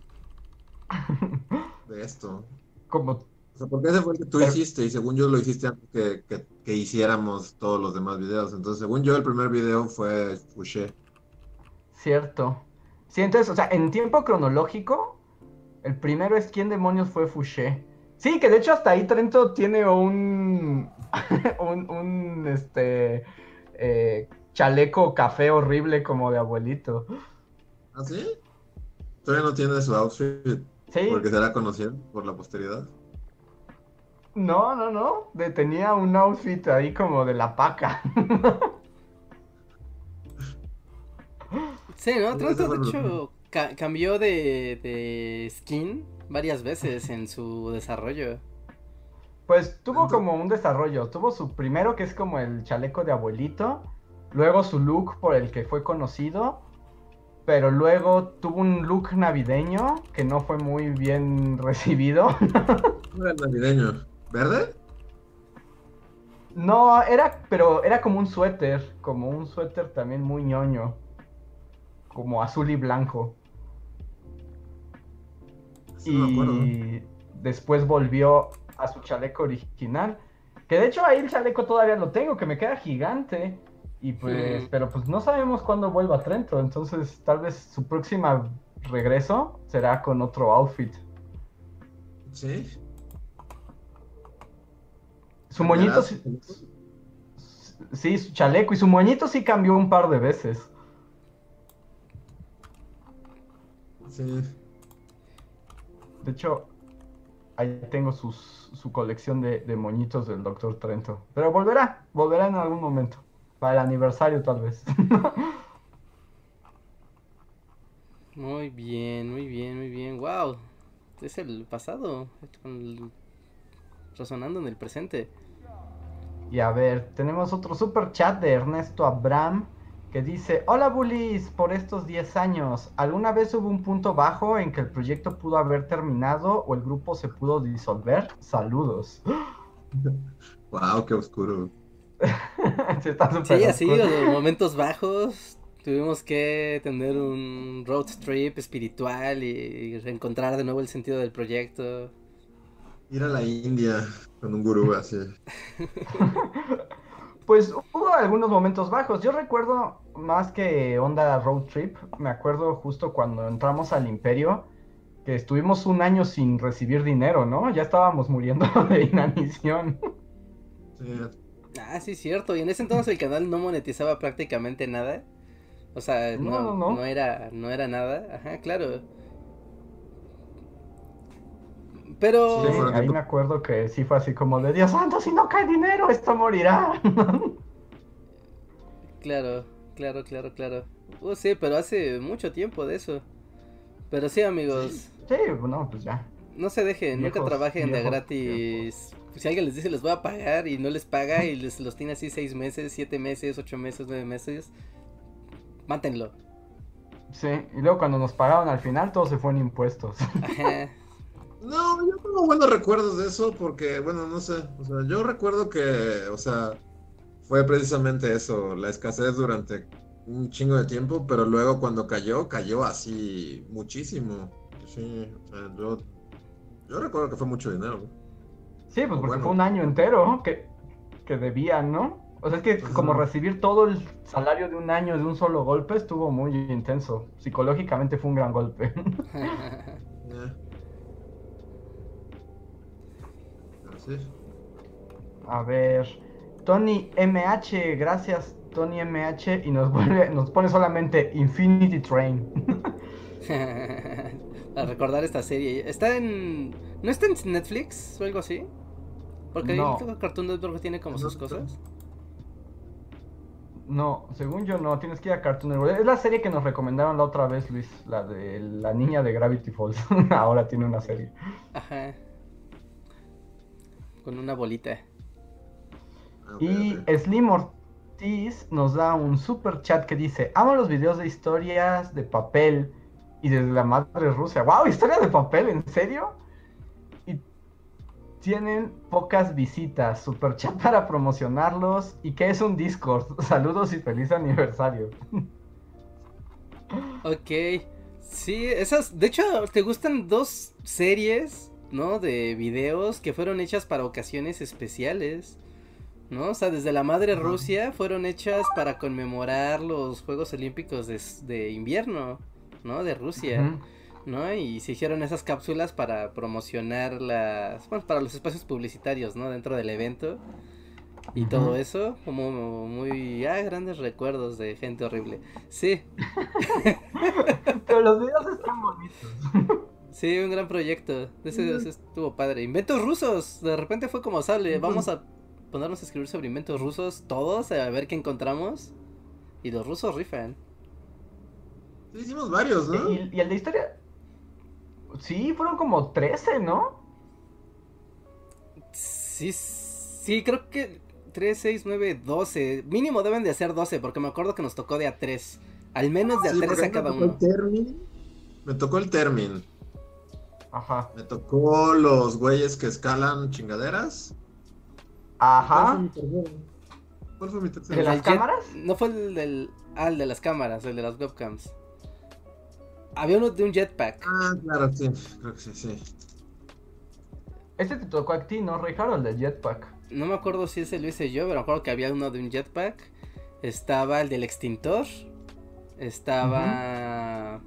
de esto. Como O sea, porque ese fue el que tú Pero- hiciste y según yo lo hiciste antes que, que- que hiciéramos todos los demás videos. Entonces, según yo, el primer video fue Fouché. Cierto. Sí, entonces, o sea, en tiempo cronológico, el primero es quién demonios fue Fouché. Sí, que de hecho hasta ahí Trento tiene un. un, un, este. eh, chaleco café horrible como de abuelito. ¿Ah, sí? Todavía no tiene su outfit Sí, porque será conocido por la posteridad. no, no, no. de- tenía un outfit ahí como de la paca. Sí, ¿no? De hecho, ca- cambió de, de skin varias veces en su desarrollo. Pues tuvo como un desarrollo. Tuvo su primero, que es como el chaleco de abuelito. Luego su look por el que fue conocido. Pero luego tuvo un look navideño que no fue muy bien recibido. ¿Cómo era el navideño? ¿Verde? No, era, pero era como un suéter. Como un suéter también muy ñoño. Como azul y blanco. Sí, y después volvió a su chaleco original. Que de hecho ahí el chaleco todavía lo tengo, que me queda gigante. Y pues, pero pues no sabemos cuándo vuelva a Trento. Entonces tal vez su próxima regreso será con otro outfit. Sí. Su moñito sí, su chaleco. Y su moñito sí cambió un par de veces. Sí. De hecho, ahí tengo sus- su colección de, de moñitos del Dr. Trento. Pero volverá, volverá en algún momento. Para el aniversario tal vez. Muy bien, muy bien, muy bien. Wow, es el pasado, el- resonando en el presente. Y a ver, tenemos otro super chat de Ernesto Abram que dice, hola bullies, por estos 10 años, ¿alguna vez hubo un punto bajo en que el proyecto pudo haber terminado o el grupo se pudo disolver? Saludos. Wow, qué oscuro. Sí, Sí, así, oscuro. los momentos bajos. Tuvimos que tener un road trip espiritual y reencontrar de nuevo el sentido del proyecto. Ir a la India con un gurú así. Pues hubo algunos momentos bajos. Yo recuerdo más que onda road trip, me acuerdo justo cuando entramos al imperio, que estuvimos un año sin recibir dinero, ¿no? Ya estábamos muriendo de inanición. Sí. Ah, sí, cierto. Y en ese entonces el canal no monetizaba prácticamente nada. O sea, No, no, no, no. no era, no era nada. Ajá, claro. Pero... Sí, ahí me acuerdo que sí fue así como de Dios santo, si no cae dinero, esto morirá. Claro, claro, claro, claro. Uh, sí, pero hace mucho tiempo de eso. Pero sí, amigos, sí, no, pues ya. no se dejen, nunca Viejos- trabajen de gratis. Si alguien les dice les voy a pagar y no les paga y les los tiene así seis meses, siete meses, ocho meses, nueve meses, mátenlo. Sí, y luego cuando nos pagaron al final todo se fue en impuestos. Ajá. No, yo tengo buenos recuerdos de eso porque, bueno, no sé, o sea, yo recuerdo que, o sea, fue precisamente eso, la escasez durante un chingo de tiempo, pero luego cuando cayó, cayó así muchísimo. Sí, o sea, yo, yo recuerdo que fue mucho dinero. Sí, pues porque Bueno. fue un año entero que, que debían, ¿no? O sea, es que Ajá. como recibir todo el salario de un año de un solo golpe estuvo muy intenso. Psicológicamente fue un gran golpe. Eh. A ver, Tony MH, gracias Tony MH y nos vuelve, nos pone solamente Infinity Train. a recordar esta serie. Está en. ¿No está en Netflix o algo así? Porque No. ahí Cartoon Network tiene como No sus cosas. No, según yo no, tienes que ir a Cartoon Network. Es la serie que nos recomendaron la otra vez, Luis, la de la niña de Gravity Falls. Ahora tiene una serie. Ajá. Con una bolita. Ah, Y. Slim Ortiz nos da un super chat que dice: Amo los videos de historias de papel y desde la madre Rusia. ¡Wow! ¿Historia de papel? ¿En serio? Y tienen pocas visitas. Super chat para promocionarlos. ¿Y qué es un Discord? Saludos y feliz aniversario. Ok. Sí, esas. De hecho, te gustan dos series, ¿no? De videos que fueron hechas para ocasiones especiales. ¿No? O sea, desde la madre. Rusia fueron hechas para conmemorar los Juegos Olímpicos de, de invierno, ¿no? De Rusia. ¿no? Y se hicieron esas cápsulas para promocionar las, bueno, para los espacios publicitarios, ¿no? Dentro del evento y todo eso, como muy, ah, grandes recuerdos de gente horrible. Sí, Pero los videos están bonitos. sí, un gran proyecto. Ese, ese estuvo padre. Inventos rusos. De repente fue como sale, vamos a ponernos a escribir sobre inventos rusos todos a ver qué encontramos. Y los rusos rifan. Sí, hicimos varios, ¿no? Y, y el de historia. Sí, fueron como 13, ¿no? Sí, sí, creo que 3, 6, 9, 12. Mínimo deben de ser 12, porque me acuerdo que nos tocó de a 3. Al menos de a Sí, 3 porque a me cada tocó el uno. Termin. Me tocó el Termin. Ajá. Me tocó los güeyes que escalan chingaderas. Ajá. ¿Cuál fue mi tercero? ¿De las El jet- cámaras? No fue el del. Ah, el de las cámaras, el de las webcams. Había uno de un jetpack. Ah, claro, sí. Creo que sí, sí. Este te tocó a ti, ¿no, Ricardo? El de Jetpack. No me acuerdo si ese lo hice yo, pero me acuerdo que había uno de un jetpack. Estaba el del extintor. Estaba.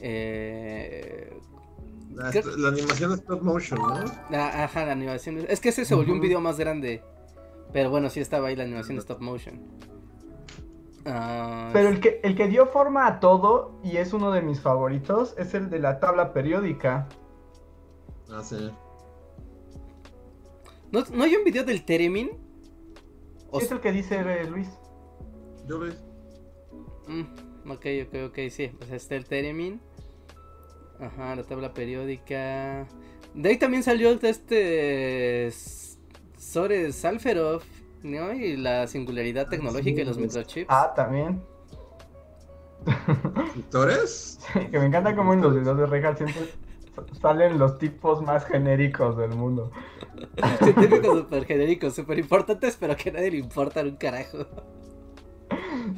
Eh, La, Creo- la animación es stop motion, ¿no? Ah, Ajá, la animación. Es que ese se volvió un video más grande. Pero bueno, sí estaba ahí la animación stop motion. Ah, Pero el que, el que dio forma a todo, y es uno de mis favoritos, es el de la tabla periódica. Ah, sí. ¿no, ¿no hay un video del Teremin? O Es el que dice eh, Luis. Yo vi. Mm, ok, ok, ok, sí. Pues está el Teremin. Ajá, la tabla periódica. De ahí también salió este. S- Sore Salferov, ¿no? Y la singularidad tecnológica y los microchips. Ah, también. ¿Victores? que me encanta como en los videos de Regal siempre salen los tipos más genéricos del mundo. Científicos super genéricos, super importantes, pero que a nadie le importan un carajo.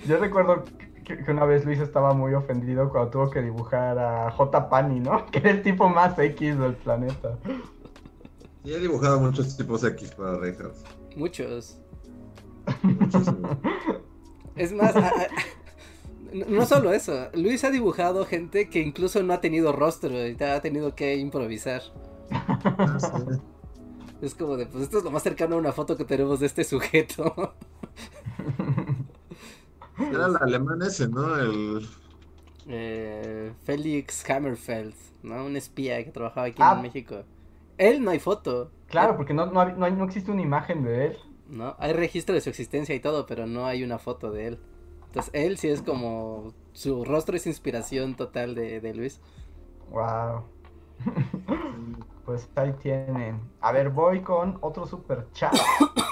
Yo recuerdo que, que una vez Luis estaba muy ofendido cuando tuvo que dibujar a J. Pani, ¿no? Que era el tipo más X del planeta. Sí, he dibujado muchos tipos X para Reinhardt. Muchos. Muchísimo. Es más, a- a- no solo eso, Luis ha dibujado gente que incluso no ha tenido rostro y ha tenido que improvisar. Ah. Es como de, pues esto es lo más cercano a una foto que tenemos de este sujeto. Era el alemán ese, ¿no? El. Eh, Félix Hammerfeld, ¿no? Un espía que trabajaba aquí Ah. en México. Él no hay foto. Claro, porque no, no, hay- no, hay- no existe una imagen de él. ¿no? Hay registro de su existencia y todo, pero no hay una foto de él. Entonces, él sí es como. Su rostro es inspiración total de, de Luis. Wow. Pues ahí tienen. A ver, voy con otro super chat.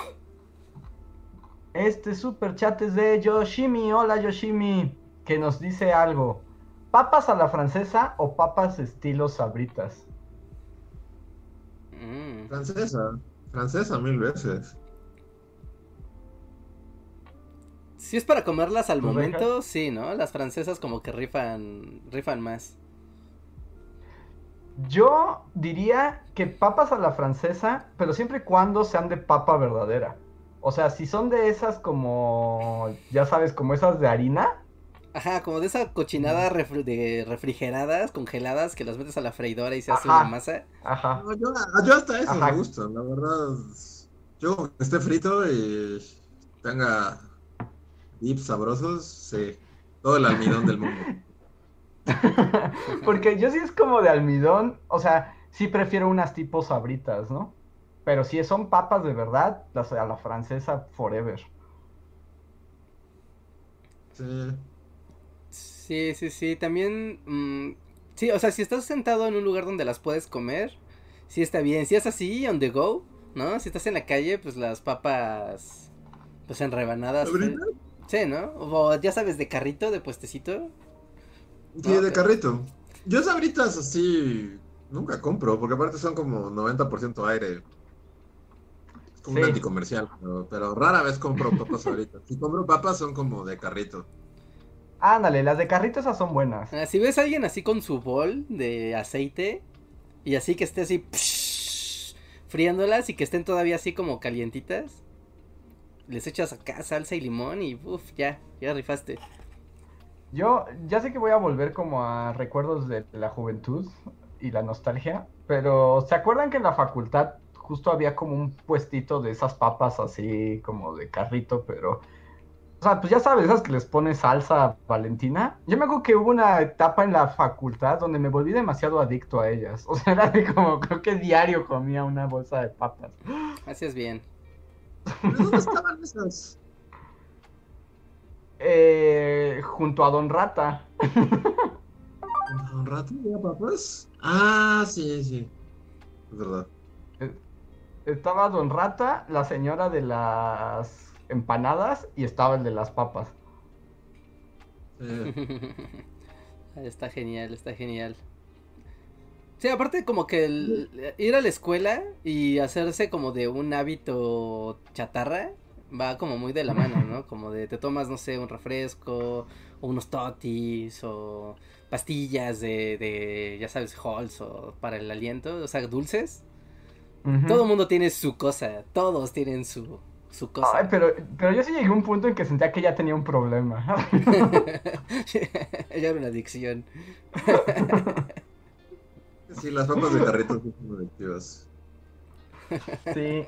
Este super chat es de Yoshimi. Hola Yoshimi. Que nos dice algo. ¿Papas a la francesa o papas estilo sabritas? Mm. Francesa. Francesa mil veces. Si es para comerlas al ¿Tú, momento, sí, ¿no? Las francesas como que rifan, rifan más. Yo diría que papas a la francesa, pero siempre y cuando sean de papa verdadera. O sea, si son de esas como, ya sabes, como esas de harina, Ajá, como de esa cochinada refri- de refrigeradas, congeladas, que las metes a la freidora y se hace Ajá. una masa. ajá. No, yo, yo hasta eso Ajá. me gusta, la verdad. Yo que esté frito y tenga dips sabrosos, sí. Todo el almidón del mundo. Porque yo sí es como de almidón, o sea, sí prefiero unas tipo sabritas, ¿no? Pero si son papas de verdad, las a la francesa forever. Sí. Sí, sí, sí. También. mm, sí, o sea, si estás sentado en un lugar donde las puedes comer, sí está bien. Si es así, on the go, ¿no? Si estás en la calle, pues las papas. Pues en rebanadas. ¿Sabritas? Sí, ¿no? O ya sabes, de carrito, de puestecito. Sí, No, de carrito. Yo sabritas así nunca compro, porque aparte son como 90% aire. Como Sí. un anticomercial, pero, pero rara vez compro papas sabritas. Si compro papas son como de carrito. Ándale, las de carrito esas son buenas. Ah, si ves a alguien así con su bol de aceite y así que esté así psh, friándolas y que estén todavía así como calientitas, les echas acá salsa y limón y uff, ya, ya rifaste. Yo ya sé que voy a volver como a recuerdos de la juventud y la nostalgia, pero ¿se acuerdan que en la facultad justo había como un puestito de esas papas así como de carrito, pero... O sea, pues ya sabes, esas que les pone salsa Valentina. Yo me acuerdo que hubo una etapa en la facultad donde me volví demasiado adicto a ellas. O sea, era de como, creo que diario comía una bolsa de papas. Haces bien. ¿Pero ¿Dónde estaban esas? Eh, junto a Don Rata. ¿Un rato de papas? Ah, sí, sí. Es verdad. Estaba Don Rata, la señora de las empanadas y estaba el de las papas. Sí. está genial, está genial. Sí, aparte como que el- ir a la escuela y hacerse como de un hábito chatarra va como muy de la mano, ¿no? Como de te tomas, no sé, un refresco o unos totis o pastillas de, de ya sabes, halls o para el aliento, o sea, dulces. Todo el mundo tiene su cosa, todos tienen su, su cosa. Ay, pero, pero yo sí llegué a un punto en que sentía que ya tenía un problema. ya era una adicción. Sí, las papas de carrito son adictivas. sí.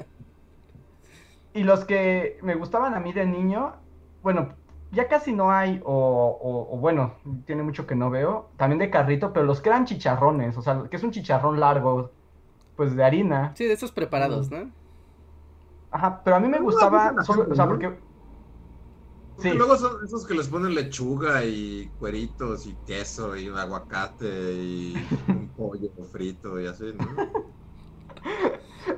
Y los que me gustaban a mí de niño, bueno, ya casi no hay, o, o- o bueno, tiene mucho que no veo, también de carrito, pero los que eran chicharrones, o sea, que es un chicharrón largo, pues de harina. Sí, de esos preparados, ¿no? Ajá, pero a mí me gustaba, solo- o sea, porque... Porque Sí. luego son esos que les ponen lechuga y cueritos y queso y un aguacate y un pollo frito y así, ¿no?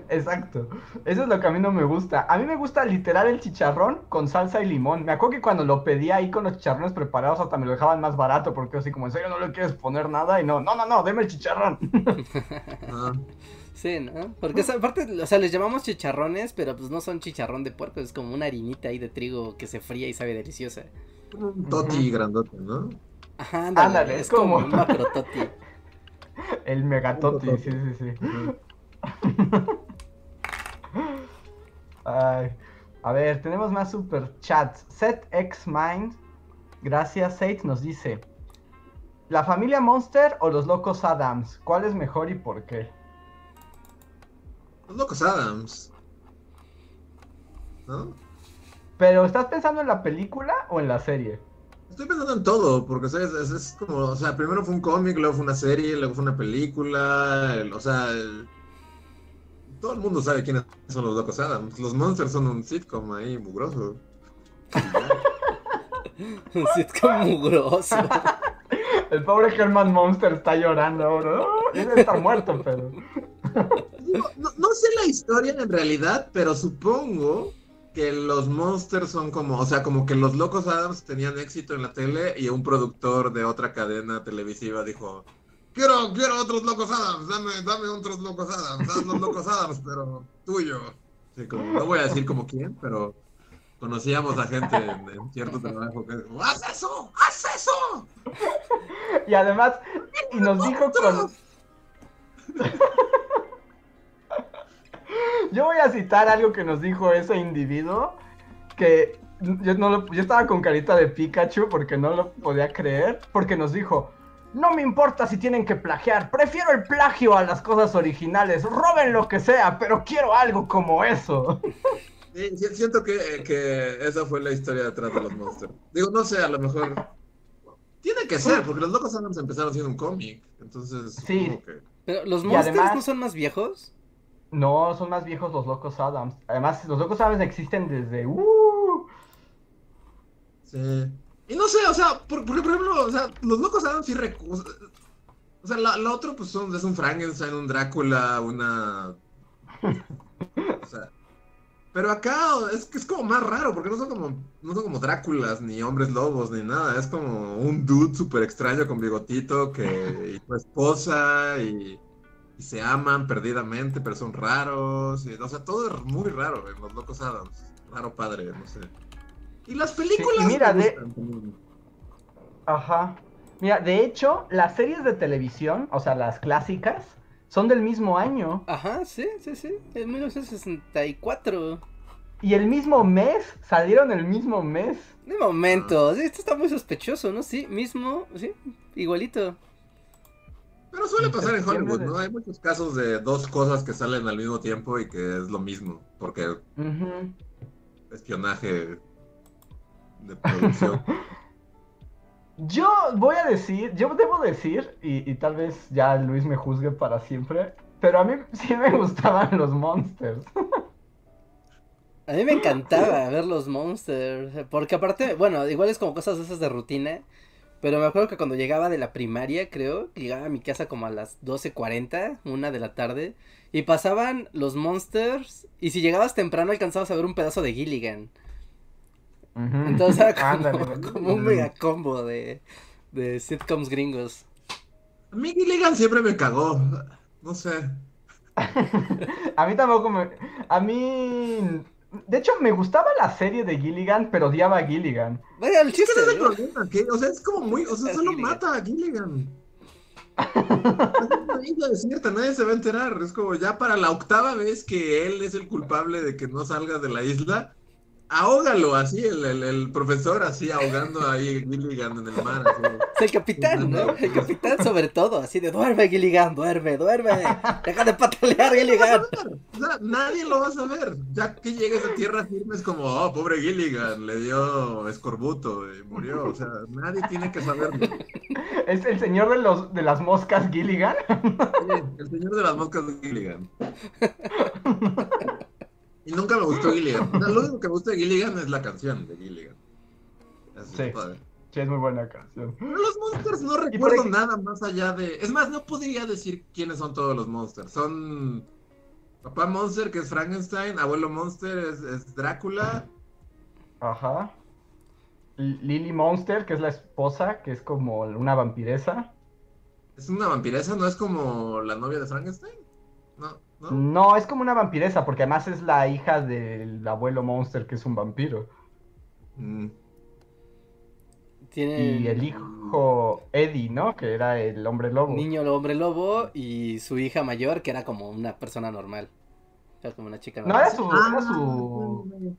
Exacto. Eso es lo que a mí no me gusta. A mí me gusta literal el chicharrón con salsa y limón. Me acuerdo que cuando lo pedía ahí con los chicharrones preparados hasta me lo dejaban más barato porque así como en serio no le quieres poner nada y no, no, no, no, deme el chicharrón. Ah, Sí, ¿no? Porque esa aparte, o sea, les llamamos chicharrones, pero pues no son chicharrón de puerco, es como una harinita ahí de trigo que se fría y sabe deliciosa. un toti grandote, ¿no? Ajá, ándale, Ándale, es es como como- un macrototi. El megatoti, sí, sí, sí. Ay. A ver, tenemos más super chats. SetXMind, gracias Seth, nos dice: ¿La familia Monster o los locos Adams? ¿Cuál es mejor y por qué? Los locos Adams. ¿No? Pero, ¿estás pensando en la película o en la serie? Estoy pensando en todo, porque ¿sabes? Es, es como, o sea, primero fue un cómic, luego fue una serie, luego fue una película, el- o sea, el- todo el mundo sabe quiénes son los Locos Adams. Los Monsters son un sitcom ahí mugroso. Un sitcom mugroso. El pobre Herman Monster está llorando ahora. ¡Ah! Debe estar muerto, pero. Digo, No, no sé la historia en realidad, pero supongo que los Monsters son como, o sea, como que los Locos Adams tenían éxito en la tele y un productor de otra cadena televisiva dijo, quiero, quiero otros Locos Adams, dame, dame otros Locos Adams, haz los Locos Adams, pero tuyo. Sí, como, no voy a decir como quién, pero conocíamos a gente en, en cierto trabajo que dijo, ¡haz eso! ¡haz eso! Y además, y nos dijo con. Yo voy a citar algo que nos dijo ese individuo. Que yo, no lo- yo estaba con carita de Pikachu porque no lo podía creer. Porque nos dijo: No me importa si tienen que plagiar. Prefiero el plagio a las cosas originales. Roben lo que sea, pero quiero algo como eso. Sí, siento que, que esa fue la historia detrás de los Monsters. Digo, no sé, a lo mejor. Tiene que ser, porque los Locos Adams empezaron siendo un cómic. Entonces, Sí. que. Pero los monsters además- no son más viejos. No, son más viejos los Locos Adams. Además, los Locos Adams existen desde. ¡Uh! Sí. Y no sé, o sea, por- porque por ejemplo, o sea, los Locos Adams sí. recu- O sea, la, la pues son, es un Frankenstein, un Drácula, una. O sea. Pero acá es que es como más raro, porque no son como, no son como Dráculas, ni hombres lobos, ni nada. Es como un dude súper extraño con bigotito que y su esposa y, y se aman perdidamente, pero son raros. y- o sea, todo es muy raro en los Locos Adams. Raro padre, no sé. Y las películas. y mira, de-. Ajá. Mira, de hecho, las series de televisión, o sea, las clásicas, son del mismo año. Ajá, sí, sí, sí. En 1964. Y el mismo mes, salieron el mismo mes. De momento, sí, esto está muy sospechoso, ¿no? Sí, mismo, sí, igualito. Pero suele pasar en Hollywood, ¿no? Hay muchos casos de dos cosas que salen al mismo tiempo y que es lo mismo, porque espionaje de producción. Yo voy a decir, yo debo decir, y, y tal vez ya Luis me juzgue para siempre, pero a mí sí me gustaban los monsters. A mí me encantaba ver los monsters, porque aparte, bueno, igual es como cosas de esas de rutina, pero me acuerdo que cuando llegaba de la primaria, creo, que llegaba a mi casa como a las 12.40, una de la tarde, y pasaban los monsters, y si llegabas temprano alcanzabas a ver un pedazo de Gilligan. Entonces era como, Ándale. como un mega combo de, de sitcoms gringos. A mí Gilligan siempre me cagó. No sé. A mí tampoco me... A mí... De hecho, me gustaba la serie de Gilligan, pero odiaba a Gilligan. Vaya el Es chiste, es el ¿no? problema, que, o sea, es como muy, o sea, Es solo Gilligan. mata a Gilligan. Es una isla desierta, nadie se va a enterar. Es como ya para la octava vez que él es el culpable de que no salga de la isla, ahógalo así, el, el, el profesor así ahogando ahí Gilligan en el mar. así. Es el capitán, ¿no? El capitán sobre todo, así de duerme Gilligan, duerme, duerme, deja de patalear Gilligan. O sea, nadie lo va a saber. Ya que llegues a tierra firme es como, oh, pobre Gilligan, le dio escorbuto y murió. O sea, nadie tiene que saberlo. Es el señor de, los, de las moscas Gilligan. Sí, el señor de las moscas Gilligan. Y nunca me gustó Gilligan. Lo único que me gusta de Gilligan es la canción de Gilligan. Así, Sí. padre. Sí, es muy buena canción. Pero los monsters no recuerdo nada más allá de. Es más, no podría decir quiénes son todos los monsters. Son. Papá Monster, que es Frankenstein. Abuelo Monster es, es Drácula. Ajá. L- Lily Monster, que es la esposa, que es como una vampiresa. Es una vampiresa, ¿no es como la novia de Frankenstein? No, no. No, es como una vampiresa, porque además es la hija del abuelo Monster, que es un vampiro. Mm. Tiene Y el hijo Eddie, ¿no? Que era el hombre lobo. niño hombre lobo y su hija mayor que era como una persona normal. Era como una chica No, normal. era su, era su...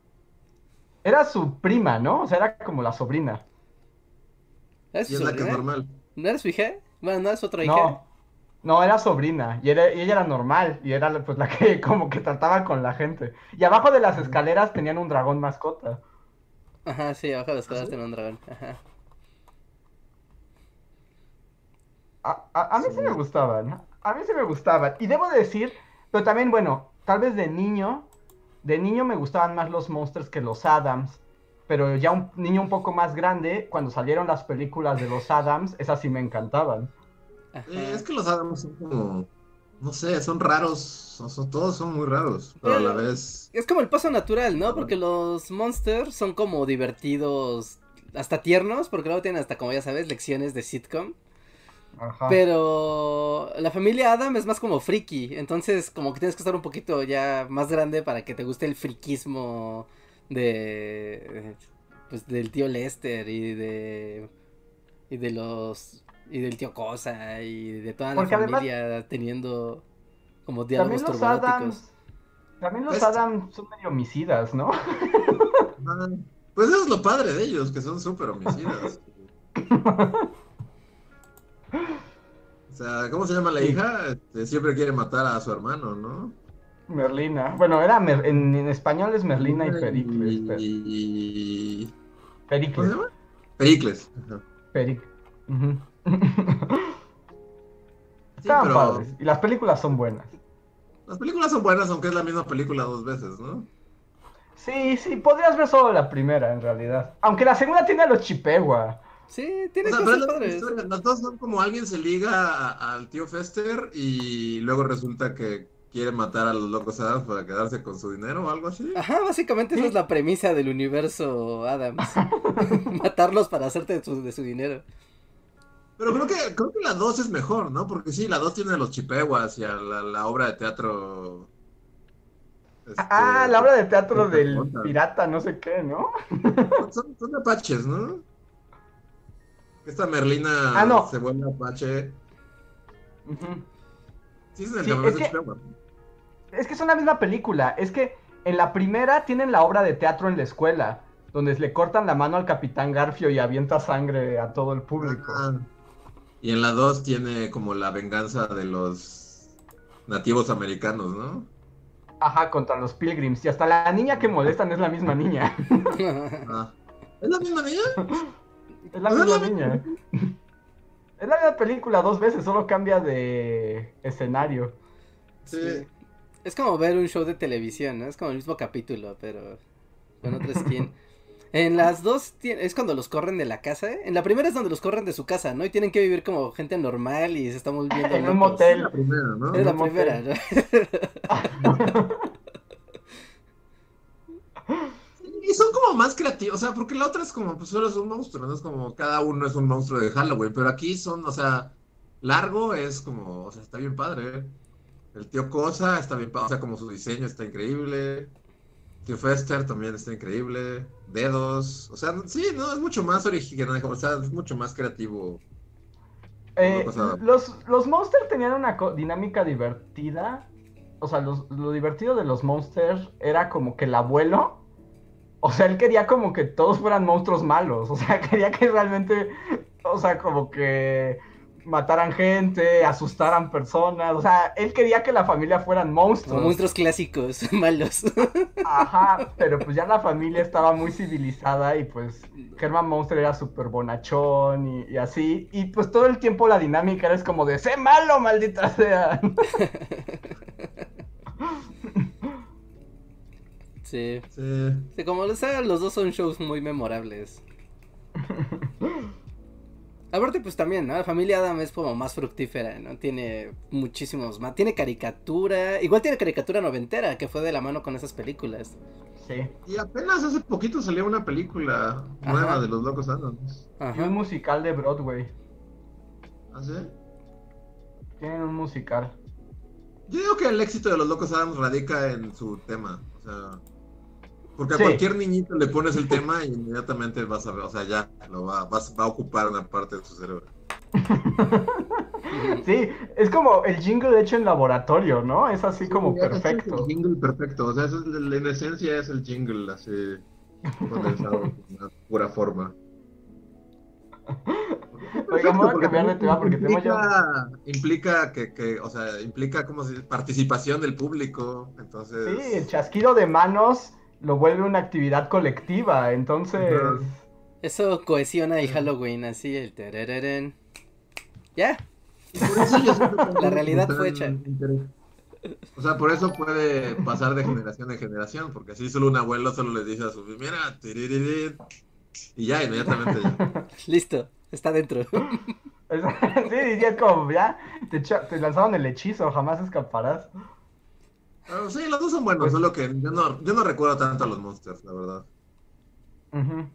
Era su prima, ¿no? O sea, era como la sobrina. ¿Era Y su es la que es normal. ¿No era su hija? Bueno, ¿no es otra hija? No, no, era sobrina, y, era, ella era normal, y era pues la que como que trataba con la gente. Y abajo de las escaleras tenían un dragón mascota. Ajá, sí, abajo de las ¿Ah, escaleras tenían un dragón. Ajá. A, mí sí. sí. me gustaban, a mí sí me gustaban. Y debo decir, pero también, bueno, tal vez de niño, de niño me gustaban más los monsters que los Adams. Pero ya un niño un poco más grande, cuando salieron las películas de los Adams, esas sí me encantaban. Eh, es que los Adams son como, no sé, son raros, son, son- todos son muy raros, pero a la vez... Es como el paso natural, ¿no? Porque los monsters son como divertidos, hasta tiernos, porque luego tienen hasta, como ya sabes, lecciones de sitcom. Ajá. Pero la familia Adam es más como friki, entonces como que tienes que estar un poquito ya más grande para que te guste el friquismo de pues del tío Lester y de y de los y del tío Cosa y de toda la Porque además- familia teniendo como También diálogos los turbonáticos. Adams. También los Pues- Adams son medio homicidas, ¿no? ah, Pues eso es lo padre de ellos, que son súper homicidas. O sea, ¿cómo se llama la Sí. hija? Este, siempre quiere matar a su hermano, ¿no? Merlina. Bueno, era Mer- en, en español es Merlina y Pericles. Y- pero- y- ¿Cómo se Pericles. llama? Pericles. Ajá. Peric. Estaban pero padres. Y las películas son buenas. las películas son buenas, aunque es la misma película dos veces, ¿no? Sí, sí, podrías ver solo la primera en realidad. Aunque la segunda tiene a los Chipegua. Sí, O tiene sea, pero cosas padres. Las dos son como alguien se liga al tío Fester y luego resulta que quiere matar a los locos Adams para quedarse con su dinero o algo así. Ajá, básicamente esa Sí. es la premisa del universo Adams. Matarlos para hacerte de su, de su dinero. Pero creo que, creo que la 2 es mejor, ¿no? Porque sí, la 2 tiene a los chipeguas y a la, la obra de teatro. este, Ah, la obra de teatro del pirata, no sé qué, ¿no? Son, son apaches, ¿no? Esta Merlina Ah, no. se vuelve apache. Sí, es el Sí, es de que-. Es que son la misma película. Es que en la primera tienen la obra de teatro en la escuela, donde le cortan la mano al capitán Garfio y avienta sangre a todo el público. Ah. Y en la 2 tiene como la venganza de los nativos americanos, ¿no? Ajá, contra los pilgrims. Y hasta la niña que molestan es la misma niña. Ah. ¿Es la misma niña? Es la misma niña. Es la misma película dos veces, solo cambia de escenario. Sí. Es como ver un show de televisión, ¿no? Es como el mismo capítulo, pero con otra skin. En las dos es cuando los corren de la casa, ¿eh? En la primera es donde los corren de su casa, ¿no? Y tienen que vivir como gente normal y se están volviendo En un motel. Es la primera, ¿no? Es la primera, ¿no? Y son como más creativos, o sea, porque la otra es como, pues solo es un monstruo, ¿no? Es como cada uno es un monstruo de Halloween, pero aquí son, o sea, largo es como, o sea, está bien padre. ¿eh? El tío Cosa está bien padre, o sea, como su diseño está increíble. Tío Fester también está increíble. Dedos, o sea, sí, no, es mucho más original, o sea, es mucho más creativo. Eh, los, los Monsters tenían una dinámica divertida. O sea, los- lo divertido de los Monsters era como que el abuelo. O sea, él quería como que todos fueran monstruos malos. O sea, quería que realmente. O sea, como que mataran gente, asustaran personas. O sea, él quería que la familia fueran Como monstruos. monstruos clásicos, malos. Ajá, pero pues ya la familia estaba muy civilizada y pues Herman Monster era súper bonachón y, y así. Y pues todo el tiempo la dinámica era es como de, sé malo, maldita sea. Sí. Sí. Sí, como sea, los dos son shows muy memorables. Aparte, pues también, ¿no? La familia Adam es como más fructífera, ¿no? Tiene muchísimos más. Tiene caricatura. Igual tiene caricatura noventera, que fue de la mano con esas películas. Sí. Y apenas hace poquito salió una película nueva de los Locos Adams. Y un musical de Broadway. ¿Ah, sí? Tienen un musical. Yo digo que el éxito de los Locos Adams radica en su tema. O sea, porque a Sí. cualquier niñito le pones el tema y inmediatamente vas a ver, o sea, ya lo va, vas- va a ocupar una parte de su cerebro. Sí, es como el jingle hecho en laboratorio, ¿no? Es así como Sí, ese es perfecto. el jingle perfecto. O sea, es el- en esencia es el jingle así condensado en una pura forma. Oiga, a cambiar de tema porque tengo ya... implica, implica que, que, o sea, implica como si participación del público. Entonces, Sí, el chasquido de manos lo vuelve una actividad colectiva, entonces... Eso cohesiona el Halloween, así, el terereren. Ya. La realidad fue hecha. O sea, por eso puede pasar de generación en generación, porque así solo un abuelo solo les dice a su mira, tiririrín", y ya, inmediatamente ya. Listo, está dentro. Sí, sí, es como, ya, te, te lanzaron el hechizo, jamás escaparás. Pero sí, los dos son buenos, Pues- solo que yo no, yo no recuerdo tanto a los monsters, la verdad. Ujú.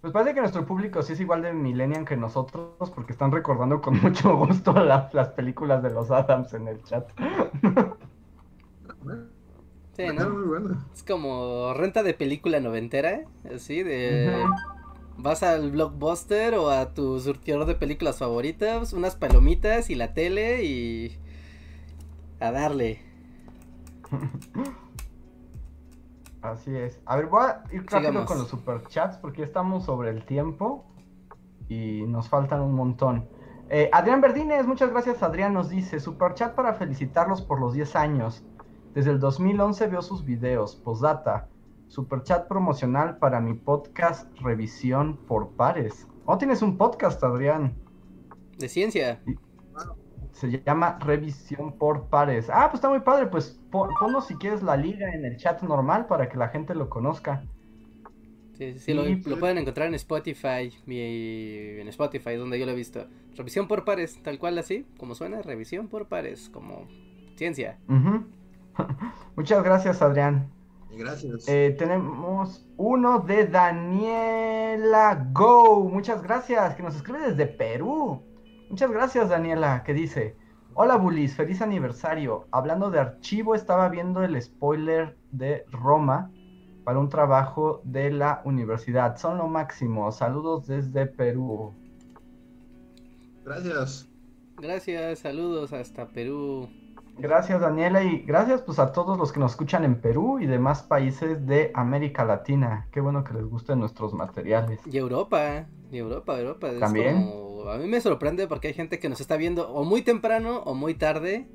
Pues parece que nuestro público sí es igual de millennial que nosotros, porque están recordando con mucho gusto la- las películas de los Adams en el chat. Sí, ¿no? muy buena. Es como renta de película noventera, así de... Vas al blockbuster o a tu surtidor de películas favoritas, unas palomitas y la tele y... A darle. Así es. A ver, voy a ir rápido Sigamos. con los superchats porque ya estamos sobre el tiempo y nos faltan un montón. Eh, Adrián Verdines, muchas gracias Adrián, nos dice, superchat para felicitarlos por los 10 años. Desde el 2011 veo sus videos, postdata, superchat promocional para mi podcast Revisión por Pares. Oh, tienes un podcast, Adrián. De ciencia. Se llama Revisión por Pares. Ah, pues está muy padre. Pues pon- ponnos si quieres la liga en el chat normal para que la gente lo conozca. Sí, sí, lo, Sí, lo pueden encontrar en Spotify. y en Spotify, donde yo lo he visto. Revisión por pares, tal cual así, como suena, revisión por pares, como ciencia. Muchas gracias, Adrián. Gracias. Eh, tenemos uno de Daniela Go. Muchas gracias, que nos escribe desde Perú. Muchas gracias, Daniela, que dice: Hola, Bulis, feliz aniversario. Hablando de archivo, estaba viendo el spoiler de Roma para un trabajo de la universidad. Son lo máximo. Saludos desde Perú. Gracias. Gracias, saludos hasta Perú. Gracias, Daniela, y gracias pues a todos los que nos escuchan en Perú y demás países de América Latina. Qué bueno que les gusten nuestros materiales. Y Europa, y Europa, Europa. es También. como- a mí me sorprende porque hay gente que nos está viendo o muy temprano o muy tarde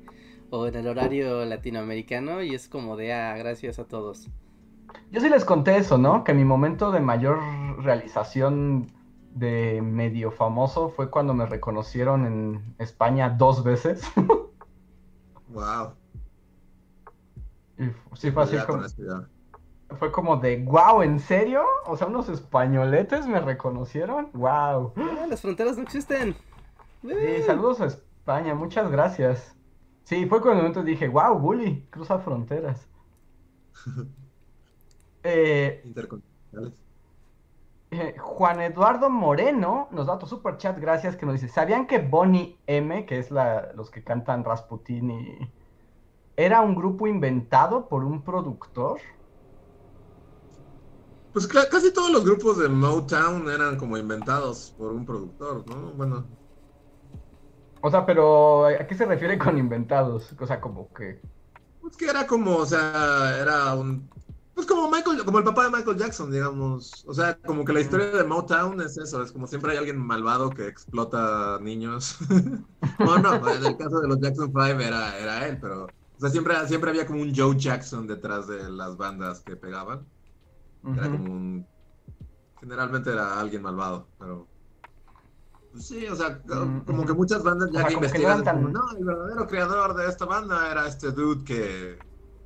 o en el horario latinoamericano y es como de, ah, gracias a todos. Yo sí les conté eso, ¿no? Que mi momento de mayor realización de medio famoso fue cuando me reconocieron en España dos veces. Wow. Y sí fue así como, fue como de, wow, ¿en serio? O sea, unos españoletes me reconocieron. Wow. Ah, las fronteras no existen. Sí, saludos a España, muchas gracias. Sí, fue cuando el momento dije, wow, Bully, cruza fronteras. Eh, Intercontinentales. Eh, Juan Eduardo Moreno nos da otro super chat, gracias, que nos dice, ¿sabían que Bonnie M, que es la, los que cantan Rasputin y... era un grupo inventado por un productor? Pues casi todos los grupos de Motown eran como inventados por un productor, ¿no? Bueno, O sea, pero ¿a qué se refiere con inventados? O sea, como que... pues que era como, o sea, era un... Pues como Michael, como el papá de Michael Jackson, digamos. O sea, como que la historia de Motown es eso, es como siempre hay alguien malvado que explota niños. no, no, en el caso de los Jackson 5 era, era él, pero... O sea, siempre, siempre había como un Joe Jackson detrás de las bandas que pegaban. Era como un... Generalmente era alguien malvado, pero... Pues sí, o sea, Mm, como que muchas bandas ya O sea, que no investigan, es como, no, el verdadero creador de esta banda era este dude que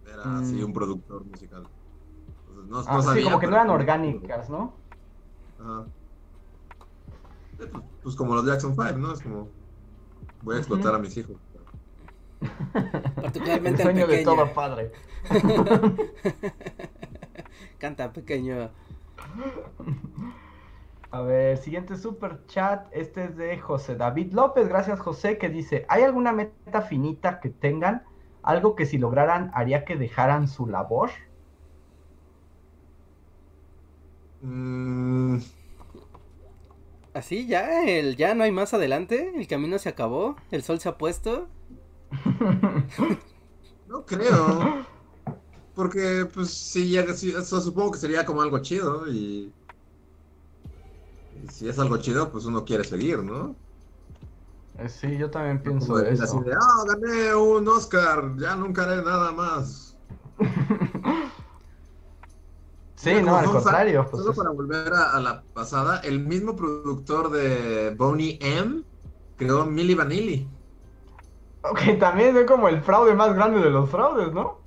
era así Mm. un productor musical. No, Ah, no sí, sabía, como que no eran orgánicas, ¿no? Ajá. Sí, pues, pues como los Jackson 5, ¿no? Es como, voy a explotar a mis hijos. Particularmente el sueño de pequeño. todo padre. Canta pequeño. A ver, siguiente super chat. Este es de José David López. Gracias, José, que dice: ¿Hay alguna meta finita que tengan? Algo que si lograran haría que dejaran su labor. Mm, Así ya, el ya no hay más adelante, el camino se acabó, el sol se ha puesto. no creo. Porque, pues, sí, ya, sí, eso supongo que sería como algo chido y... y si es algo chido, pues uno quiere seguir, ¿no? Eh, Sí, yo también pienso eso. así de, ah, gané un Oscar, ya nunca haré nada más. Sí, no, al contrario. pues Solo para volver a, a la pasada, el mismo productor de Boney M creó Milli Vanilli. Ok, también es como el fraude más grande de los fraudes, ¿no?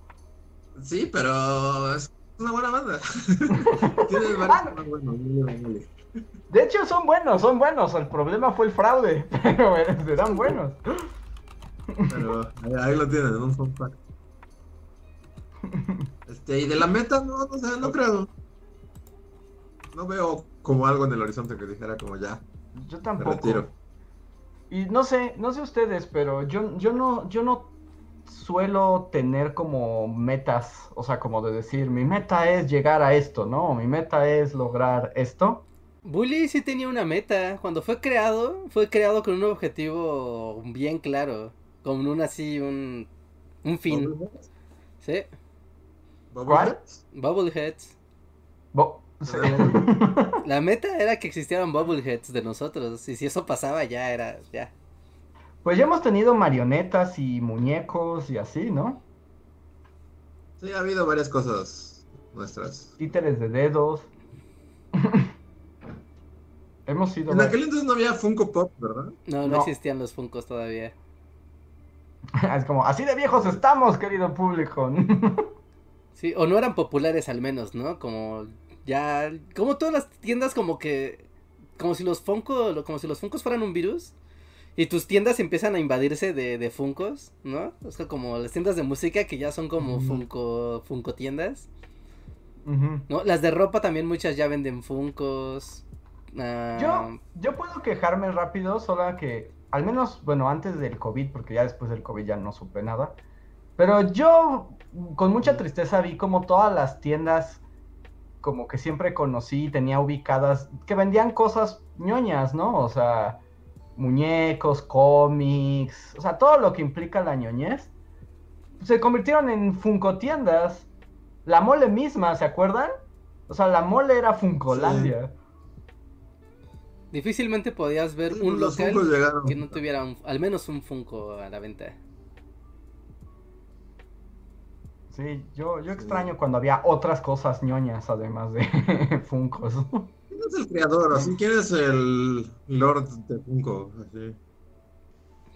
Sí, pero es una buena banda. Tiene varios Ah, buenos, muy bien. De hecho, son buenos, son buenos. El problema fue el fraude, pero eran buenos. Pero ahí, lo tienen, en un fun fact. Este, y de la meta, no, no sé, no creo. No veo como algo en el horizonte que dijera como ya, Yo me tampoco. retiro. Y no sé, no sé ustedes, pero yo, yo no, yo no suelo tener como metas, o sea, como de decir, mi meta es llegar a esto, ¿no? Mi meta es lograr esto. Bully sí tenía una meta. Cuando fue creado, fue creado con un objetivo bien claro. Con un así, un, un fin. Sí. ¿Bubbleheads? Bubbleheads. Bo- sí. La meta era que existieran Bubbleheads de nosotros. Y si eso pasaba, ya era, ya. Pues ya hemos tenido marionetas y muñecos y así, ¿no? Sí, ha habido varias cosas nuestras. Títeres de dedos. hemos sido... En aquel entonces no había Funko Pop, ¿verdad? No, no, No. existían los Funkos todavía. Es como, así de viejos estamos, querido público. Sí, o no eran populares al menos, ¿no? Como ya, como todas las tiendas como que, como si los Funko, como si los Funkos fueran un virus. Y tus tiendas empiezan a invadirse de, de Funkos, ¿no? O sea, como las tiendas de música que ya son como Ujú. Funko, Funko tiendas. ¿no? Las de ropa también muchas ya venden Funkos. ah, Yo, yo puedo quejarme rápido, solo que, al menos, bueno, antes del COVID, porque ya después del COVID ya no supe nada. Pero yo, con mucha tristeza, vi como todas las tiendas, como que siempre conocí, tenía ubicadas, que vendían cosas ñoñas, ¿no? O sea, muñecos, cómics, o sea, todo lo que implica la ñoñez, se convirtieron en Funko tiendas. La mole misma, ¿se acuerdan? O sea, la mole era Funkolandia. Difícilmente podías ver Sí, un los local que no tuviera un- al menos un Funko a la venta. Sí, yo, yo Sí. extraño cuando había otras cosas ñoñas además de Funkos. ¿Quién es el creador? Así, ¿quién es el Lord de Funko? Así.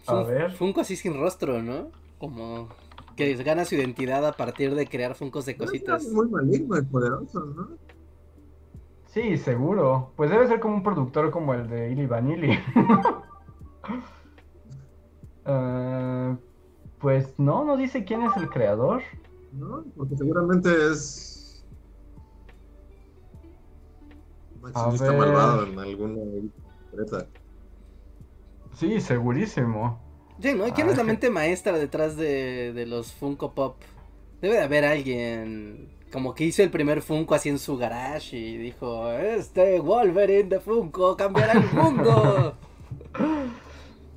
A ver. Funko así sin rostro, ¿no? Como que gana su identidad a partir de crear Funkos de No es cositas. muy maligno y poderoso, ¿no? Sí, seguro. Pues debe ser como un productor como el de Ili Vanilli. Eh, pues no, no dice quién es el creador. ¿No? Porque seguramente es. Un A accionista ver. malvado en alguna empresa. Sí, segurísimo. Sí, ¿no? ¿Quién Ah, es la mente maestra detrás de, de los Funko Pop? Debe de haber alguien como que hizo el primer Funko así en su garage y dijo, este Wolverine de Funko cambiará el mundo.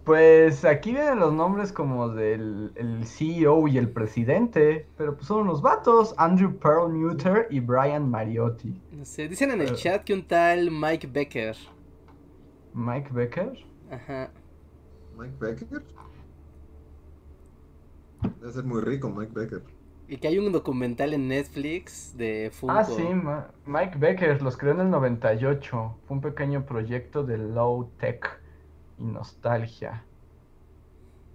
Pues aquí vienen los nombres como del el CEO y el presidente, pero pues son unos vatos, Andrew Perlmutter y Brian Mariotti. No sé, dicen en el chat que un tal Mike Becker. Mike Becker. Ajá. Mike Becker. Debe ser muy rico, Mike Becker. Y que hay un documental en Netflix de Funko. Ah, sí, Ma- Mike Becker los creó en el 98. Fue un pequeño proyecto de low tech y nostalgia.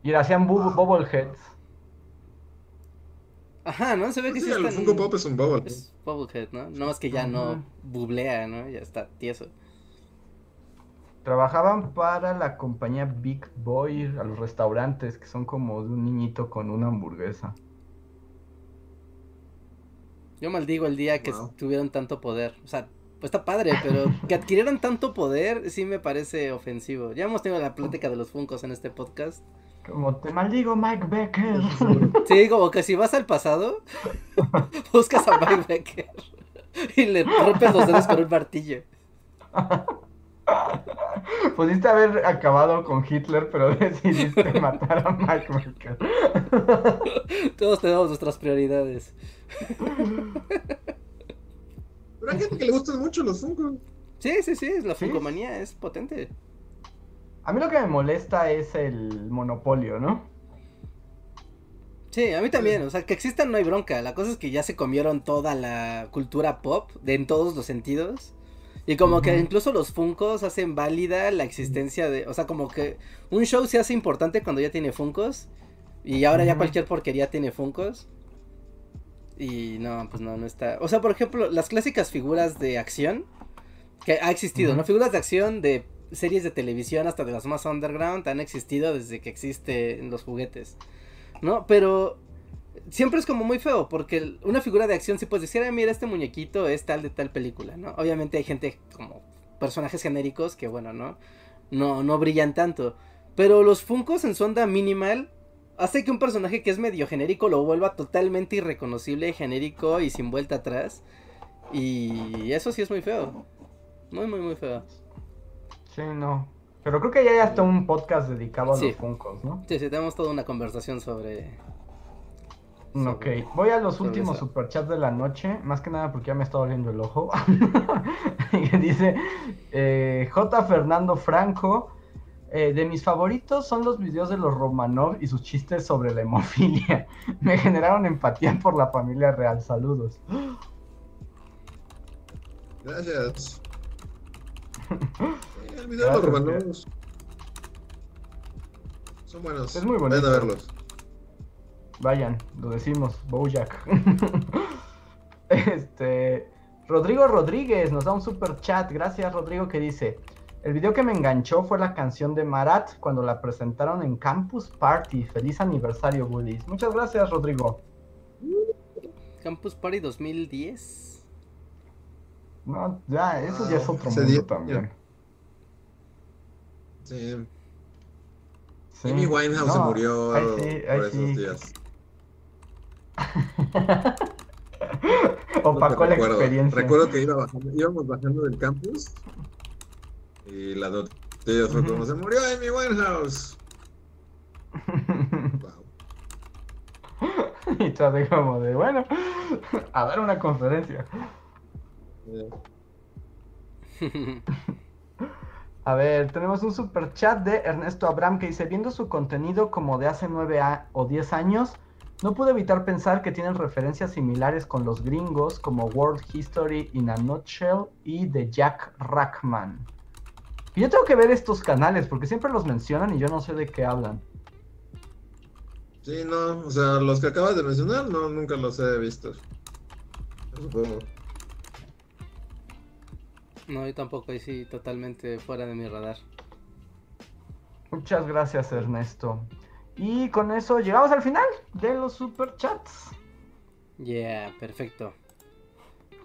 Y hacían bu- Wow. bobbleheads. Ajá, ¿no? Se ve que Sí, sí el están... Funko Pop es un bubble. Es Bubblehead, ¿no? No más que ya no bublea, ¿no? Ya está tieso. Trabajaban para la compañía Big Boy, a los restaurantes, que son como de un niñito con una hamburguesa. Yo maldigo el día que Wow. tuvieron tanto poder. O sea, pues está padre, pero que adquirieran tanto poder sí me parece ofensivo. Ya hemos tenido la plática de los Funkos en este podcast. Como te maldigo, Mike Becker. Sí, como que si vas al pasado, buscas a Mike Becker y le rompes los dedos con un martillo. Pudiste haber acabado con Hitler, pero decidiste matar a Mike Becker. Todos tenemos nuestras prioridades. Pero hay gente que le gustan mucho los Funko. Sí, sí, sí, la Sí. funkomanía es potente. A mí lo que me molesta es el monopolio, ¿no? Sí, a mí también, o sea, que existan no hay bronca. La cosa es que ya se comieron toda la cultura pop de en todos los sentidos. Y como que incluso los Funkos hacen válida la existencia de, o sea, como que un show se hace importante cuando ya tiene Funkos Y ahora ya cualquier porquería tiene Funcos. Y no, pues no, no está. O sea, por ejemplo, las clásicas figuras de acción que ha existido, ¿no? Figuras de acción de series de televisión hasta de las más underground han existido desde que existen los juguetes, ¿no? Pero siempre es como muy feo, porque una figura de acción, si puedes decir, "Ah, mira, este muñequito es tal de tal película, ¿no? Obviamente hay gente como personajes genéricos que, bueno, ¿no? No, no brillan tanto. Pero los Funkos en su onda minimal hace que un personaje que es medio genérico lo vuelva totalmente irreconocible, genérico y sin vuelta atrás. Y eso sí es muy feo. Muy, muy, muy feo. Sí, no. Pero creo que ya hay hasta un podcast dedicado a Sí. los Funkos, ¿no? Sí, sí, tenemos toda una conversación sobre... Ok, sobre- voy a los últimos eso. superchats de la noche, más que nada porque ya me está doliendo el ojo. Dice eh, J. Fernando Franco, eh, de mis favoritos son los videos de los Romanov y sus chistes sobre la hemofilia. Me generaron empatía por la familia real. Saludos. Gracias. El video de los Romanovs. Son buenos. Es muy Vayan bonito. a verlos. Vayan, lo decimos, Bojack. este. Rodrigo Rodríguez nos da un super chat. Gracias, Rodrigo, que dice: El video que me enganchó fue la canción de Marat cuando la presentaron en Campus Party. Feliz aniversario, Bullies. Muchas gracias, Rodrigo. Campus Party 2010. No, ya, eso ya es Ah, otro mundo también. Sí. Sí. Amy Winehouse se murió ahí sí, ahí por esos días. Opacó No la recuerdo. experiencia. Recuerdo que iba bajando- íbamos bajando del campus y la noticia fue como se murió Amy Winehouse. Wow. y así como de, bueno, a dar una conferencia. Eh, A ver, tenemos un super chat de Ernesto Abram que dice, viendo su contenido como de hace 9 o 10 años, no pude evitar pensar que tienen referencias similares con los gringos como World History in a Nutshell y de Jack Rackman. Y yo tengo que ver estos canales porque siempre los mencionan y yo no sé de qué hablan. Sí, no, o sea, los que acabas de mencionar, no, nunca los he visto. Supongo. No, yo tampoco, ahí sí, totalmente fuera de mi radar. Muchas gracias Ernesto. Y con eso llegamos al final de los super chats. Yeah, perfecto.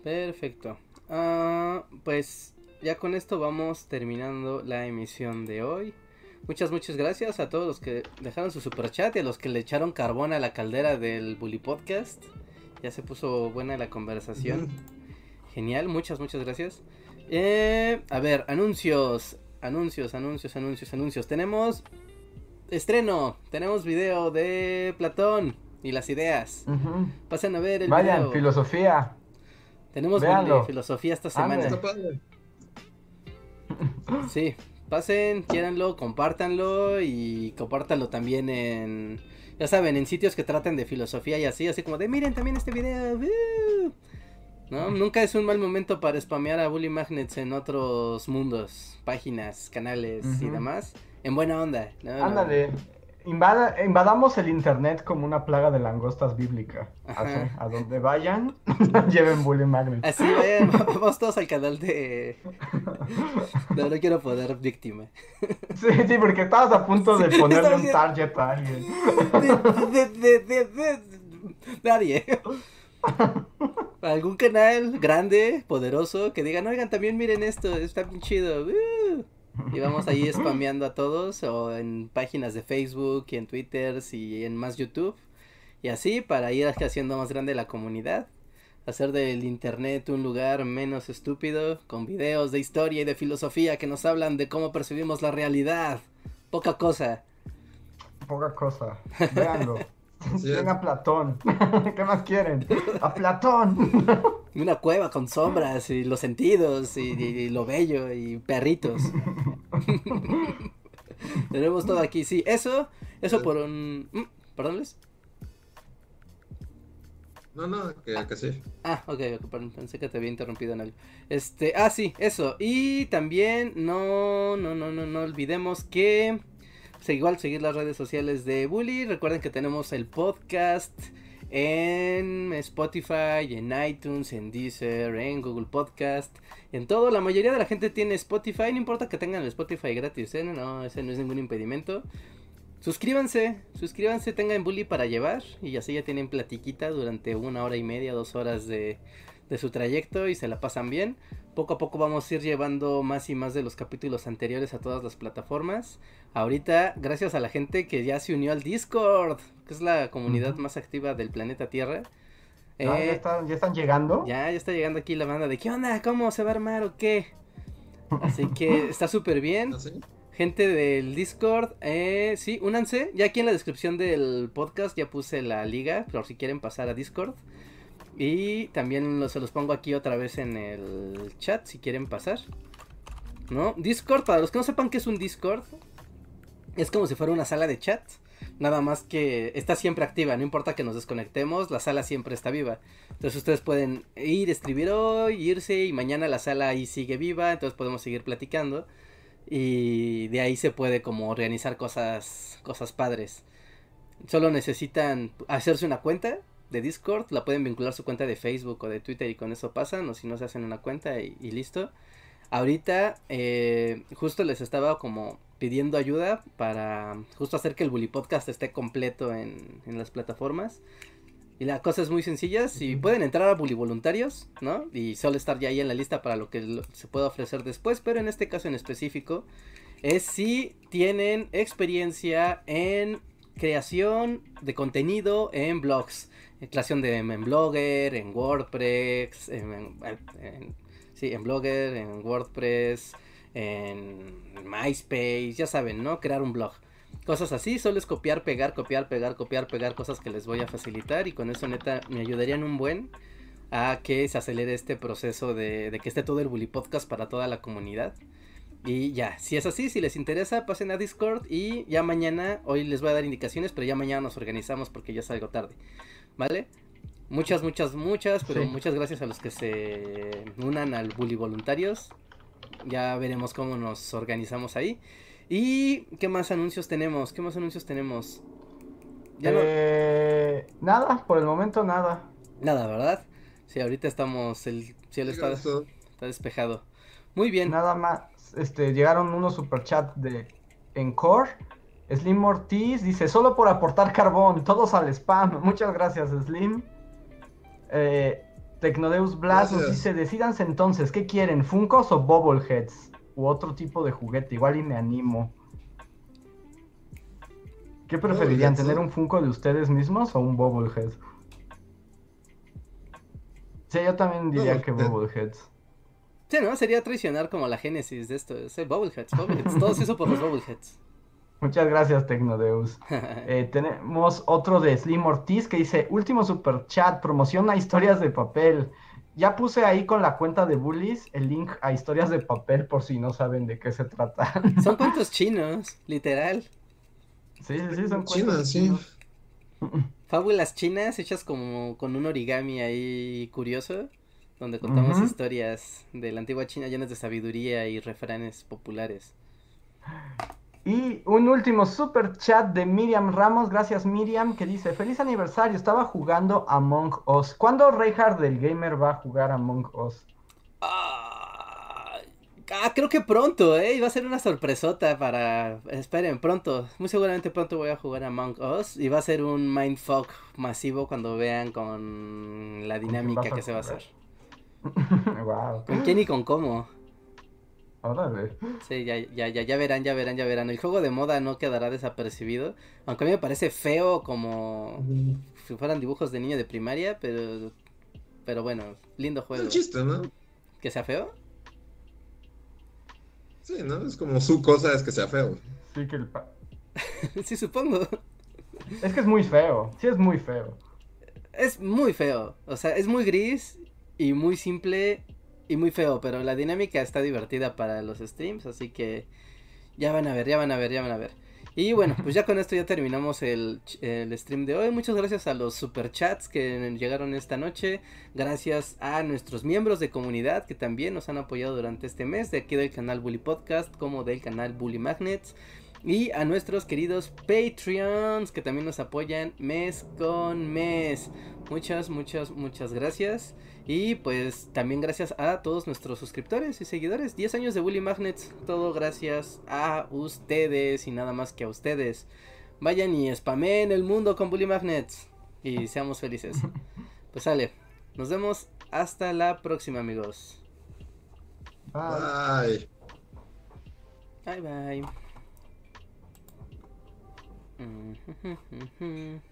Perfecto. Ah, pues ya con esto vamos terminando la emisión de hoy. Muchas, muchas gracias a todos los que dejaron su super chat y a los que le echaron carbón a la caldera del Bully Podcast. Ya se puso buena la conversación. Genial, muchas, muchas gracias. Eh, a ver, anuncios, anuncios, anuncios, anuncios, anuncios. Tenemos estreno, tenemos video de Platón y las ideas. Pasen a ver el Vayan, video. filosofía. Tenemos. Bully filosofía esta semana. Ande. Sí, pasen, quiéranlo, compártanlo y compártanlo también en, ya saben, en sitios que traten de filosofía y así, así como de miren también este video. ¡woo!". ¿No? Nunca es un mal momento para spamear a Bully Magnets en otros mundos, páginas, canales y demás. En buena onda. ¿no? Ándale. Invada- invadamos el internet como una plaga de langostas bíblica. Así, a donde vayan, lleven Bully Magnet. Así, vayan, vamos todos al canal de... No, no quiero poder víctima. Sí, sí, porque estabas a punto de ponerle un target a alguien. de, de, de, de- de- nadie. Algún canal grande, poderoso, que digan, oigan, también miren esto, está bien chido. Uh". Y vamos ahí spameando a todos, o en páginas de Facebook y en Twitter y en más YouTube. Y así para ir haciendo más grande la comunidad. Hacer del internet un lugar menos estúpido, con videos de historia y de filosofía que nos hablan de cómo percibimos la realidad. Poca cosa. Poca cosa. Véanlo. Venga Platón. ¿Qué más quieren? A Platón. Una cueva con sombras y los sentidos y, y- y lo bello y perritos. Tenemos todo aquí, sí. Eso, eso por un... mm, ¿Perdón, Luis? No, no, que, que sí. Ah, ok, ok, perdón, pensé que te había interrumpido en algo. Este, ah, sí, eso. Y también no, no, no, no, no olvidemos que igual seguir las redes sociales de Bully. Recuerden que tenemos el podcast en Spotify, en iTunes, en Deezer, en Google Podcast, en todo. La mayoría de la gente tiene Spotify, no importa que tengan el Spotify gratis, ¿eh? no, ese no es ningún impedimento. Suscríbanse, suscríbanse, tengan Bully para llevar y así ya tienen platiquita durante una hora y media, dos horas de, de su trayecto y se la pasan bien. Poco a poco vamos a ir llevando más y más de los capítulos anteriores a todas las plataformas. Ahorita, gracias a la gente que ya se unió al Discord, que es la comunidad más activa del planeta Tierra. Ah, Eh, ¿ya, están, ¿Ya están llegando? ya, ya está llegando aquí la banda de ¿qué onda? ¿Cómo se va a armar o qué? Así que está súper bien. ¿Así? Gente del Discord, eh, sí, únanse. Ya aquí en la descripción del podcast ya puse la liga, por si quieren pasar a Discord. Y también se los pongo aquí otra vez en el chat si quieren pasar. ¿No? Discord, para los que no sepan qué es un Discord, es como si fuera una sala de chat. Nada más que está siempre activa, no importa que nos desconectemos, la sala siempre está viva. Entonces ustedes pueden ir, escribir hoy, irse y mañana la sala ahí sigue viva, entonces podemos seguir platicando. Y de ahí se puede como organizar cosas, cosas padres. Solo necesitan hacerse una cuenta de Discord, la pueden vincular a su cuenta de Facebook o de Twitter y con eso pasan, o si no se hacen una cuenta y, y listo. Ahorita eh, justo les estaba como pidiendo ayuda para justo hacer que el Bully Podcast esté completo en, en las plataformas. Y la cosa es muy sencilla, si pueden entrar a Bully Voluntarios, ¿no? Y solo estar ya ahí en la lista para lo que se pueda ofrecer después, pero en este caso en específico es si tienen experiencia en creación de contenido en blogs, creación de en Blogger, en WordPress, en, sí, en Blogger, en WordPress, en MySpace, ya saben, ¿no? Crear un blog. Cosas así, solo es copiar, pegar, copiar, pegar, copiar, pegar, cosas que les voy a facilitar y con eso neta me ayudarían un buen a que se acelere este proceso de que esté todo el Bully Podcast para toda la comunidad. Y ya, si es así, si les interesa, pasen a Discord y ya mañana, hoy les voy a dar indicaciones, pero ya mañana nos organizamos porque ya salgo tarde, ¿vale? Muchas, muchas, muchas, pero Sí. muchas gracias a los que se unan al Bully Voluntarios. Ya veremos cómo nos organizamos ahí. ¿Y qué más anuncios tenemos? ¿Qué más anuncios tenemos? Ya no- Eh, Nada, por el momento nada. Nada, ¿verdad? Sí, ahorita estamos, el cielo está, está despejado. Muy bien. Nada más. Este, llegaron unos superchats de Encore. Slim Ortiz dice, solo por aportar carbón, todos al spam. Muchas gracias, Slim. Eh, Tecnodeus Blast nos dice, decidanse entonces, ¿qué quieren? ¿Funkos o Bobbleheads? U otro tipo de juguete, igual y me animo. ¿Qué preferirían, Bobbleheads, tener un Funko de ustedes mismos o un Bobblehead? Sí, yo también diría que Bobblehead. Bobbleheads. Sí, ¿no? Sería traicionar como la génesis de esto. Es el Bubbleheads, Bubbleheads. Todo se hizo por los Bubbleheads. Muchas gracias, Tecnodeus. Eh, tenemos otro de Slim Ortiz que dice, último super chat, promociona historias de papel. Ya puse ahí con la cuenta de Bullies el link a historias de papel por si no saben de qué se trata. Son cuentos chinos, literal. sí, sí, sí, son China, cuentos sí. chinos. Fábulas chinas hechas como con un origami ahí curioso. Donde contamos historias de la antigua China llenas de sabiduría y refranes populares. Y un último super chat de Miriam Ramos, gracias Miriam, que dice, feliz aniversario, estaba jugando Among Us. ¿Cuándo Reinhardt del Gamer va a jugar Among Us? Ah, ah, creo que pronto, ¿eh? Y va a ser una sorpresota para... Esperen, pronto. Muy seguramente pronto voy a jugar a Among Us. Y va a ser un mindfuck masivo cuando vean con la dinámica que se va a hacer. wow. ¿Con quién y con cómo? Órale. Sí, ya, ya, ya, ya verán, ya verán, ya verán. El juego de moda no quedará desapercibido. Aunque a mí me parece feo como si fueran dibujos de niño de primaria, pero... Pero bueno, lindo Es juego. el chiste, ¿no? ¿Que sea feo? Sí, ¿no? Es como su cosa es que sea feo. Sí que el pa- sí, supongo. Es que es muy feo, sí es muy feo. Es muy feo. O sea, es muy gris y muy simple y muy feo. Pero la dinámica está divertida para los streams. Así que ya van a ver, ya van a ver, ya van a ver. Y bueno, pues ya con esto ya terminamos el, el stream de hoy. Muchas gracias a los superchats que llegaron esta noche. Gracias a nuestros miembros de comunidad que también nos han apoyado durante este mes. De aquí del canal Bully Podcast como del canal Bully Magnets. Y a nuestros queridos Patreons que también nos apoyan mes con mes. Muchas, muchas, muchas gracias. Y pues también gracias a todos nuestros suscriptores y seguidores. 10 años de Bully Magnets. Todo gracias a ustedes y nada más que a ustedes. Vayan y spamen el mundo con Bully Magnets. Y seamos felices. Pues sale. Nos vemos hasta la próxima amigos. Bye. Bye bye.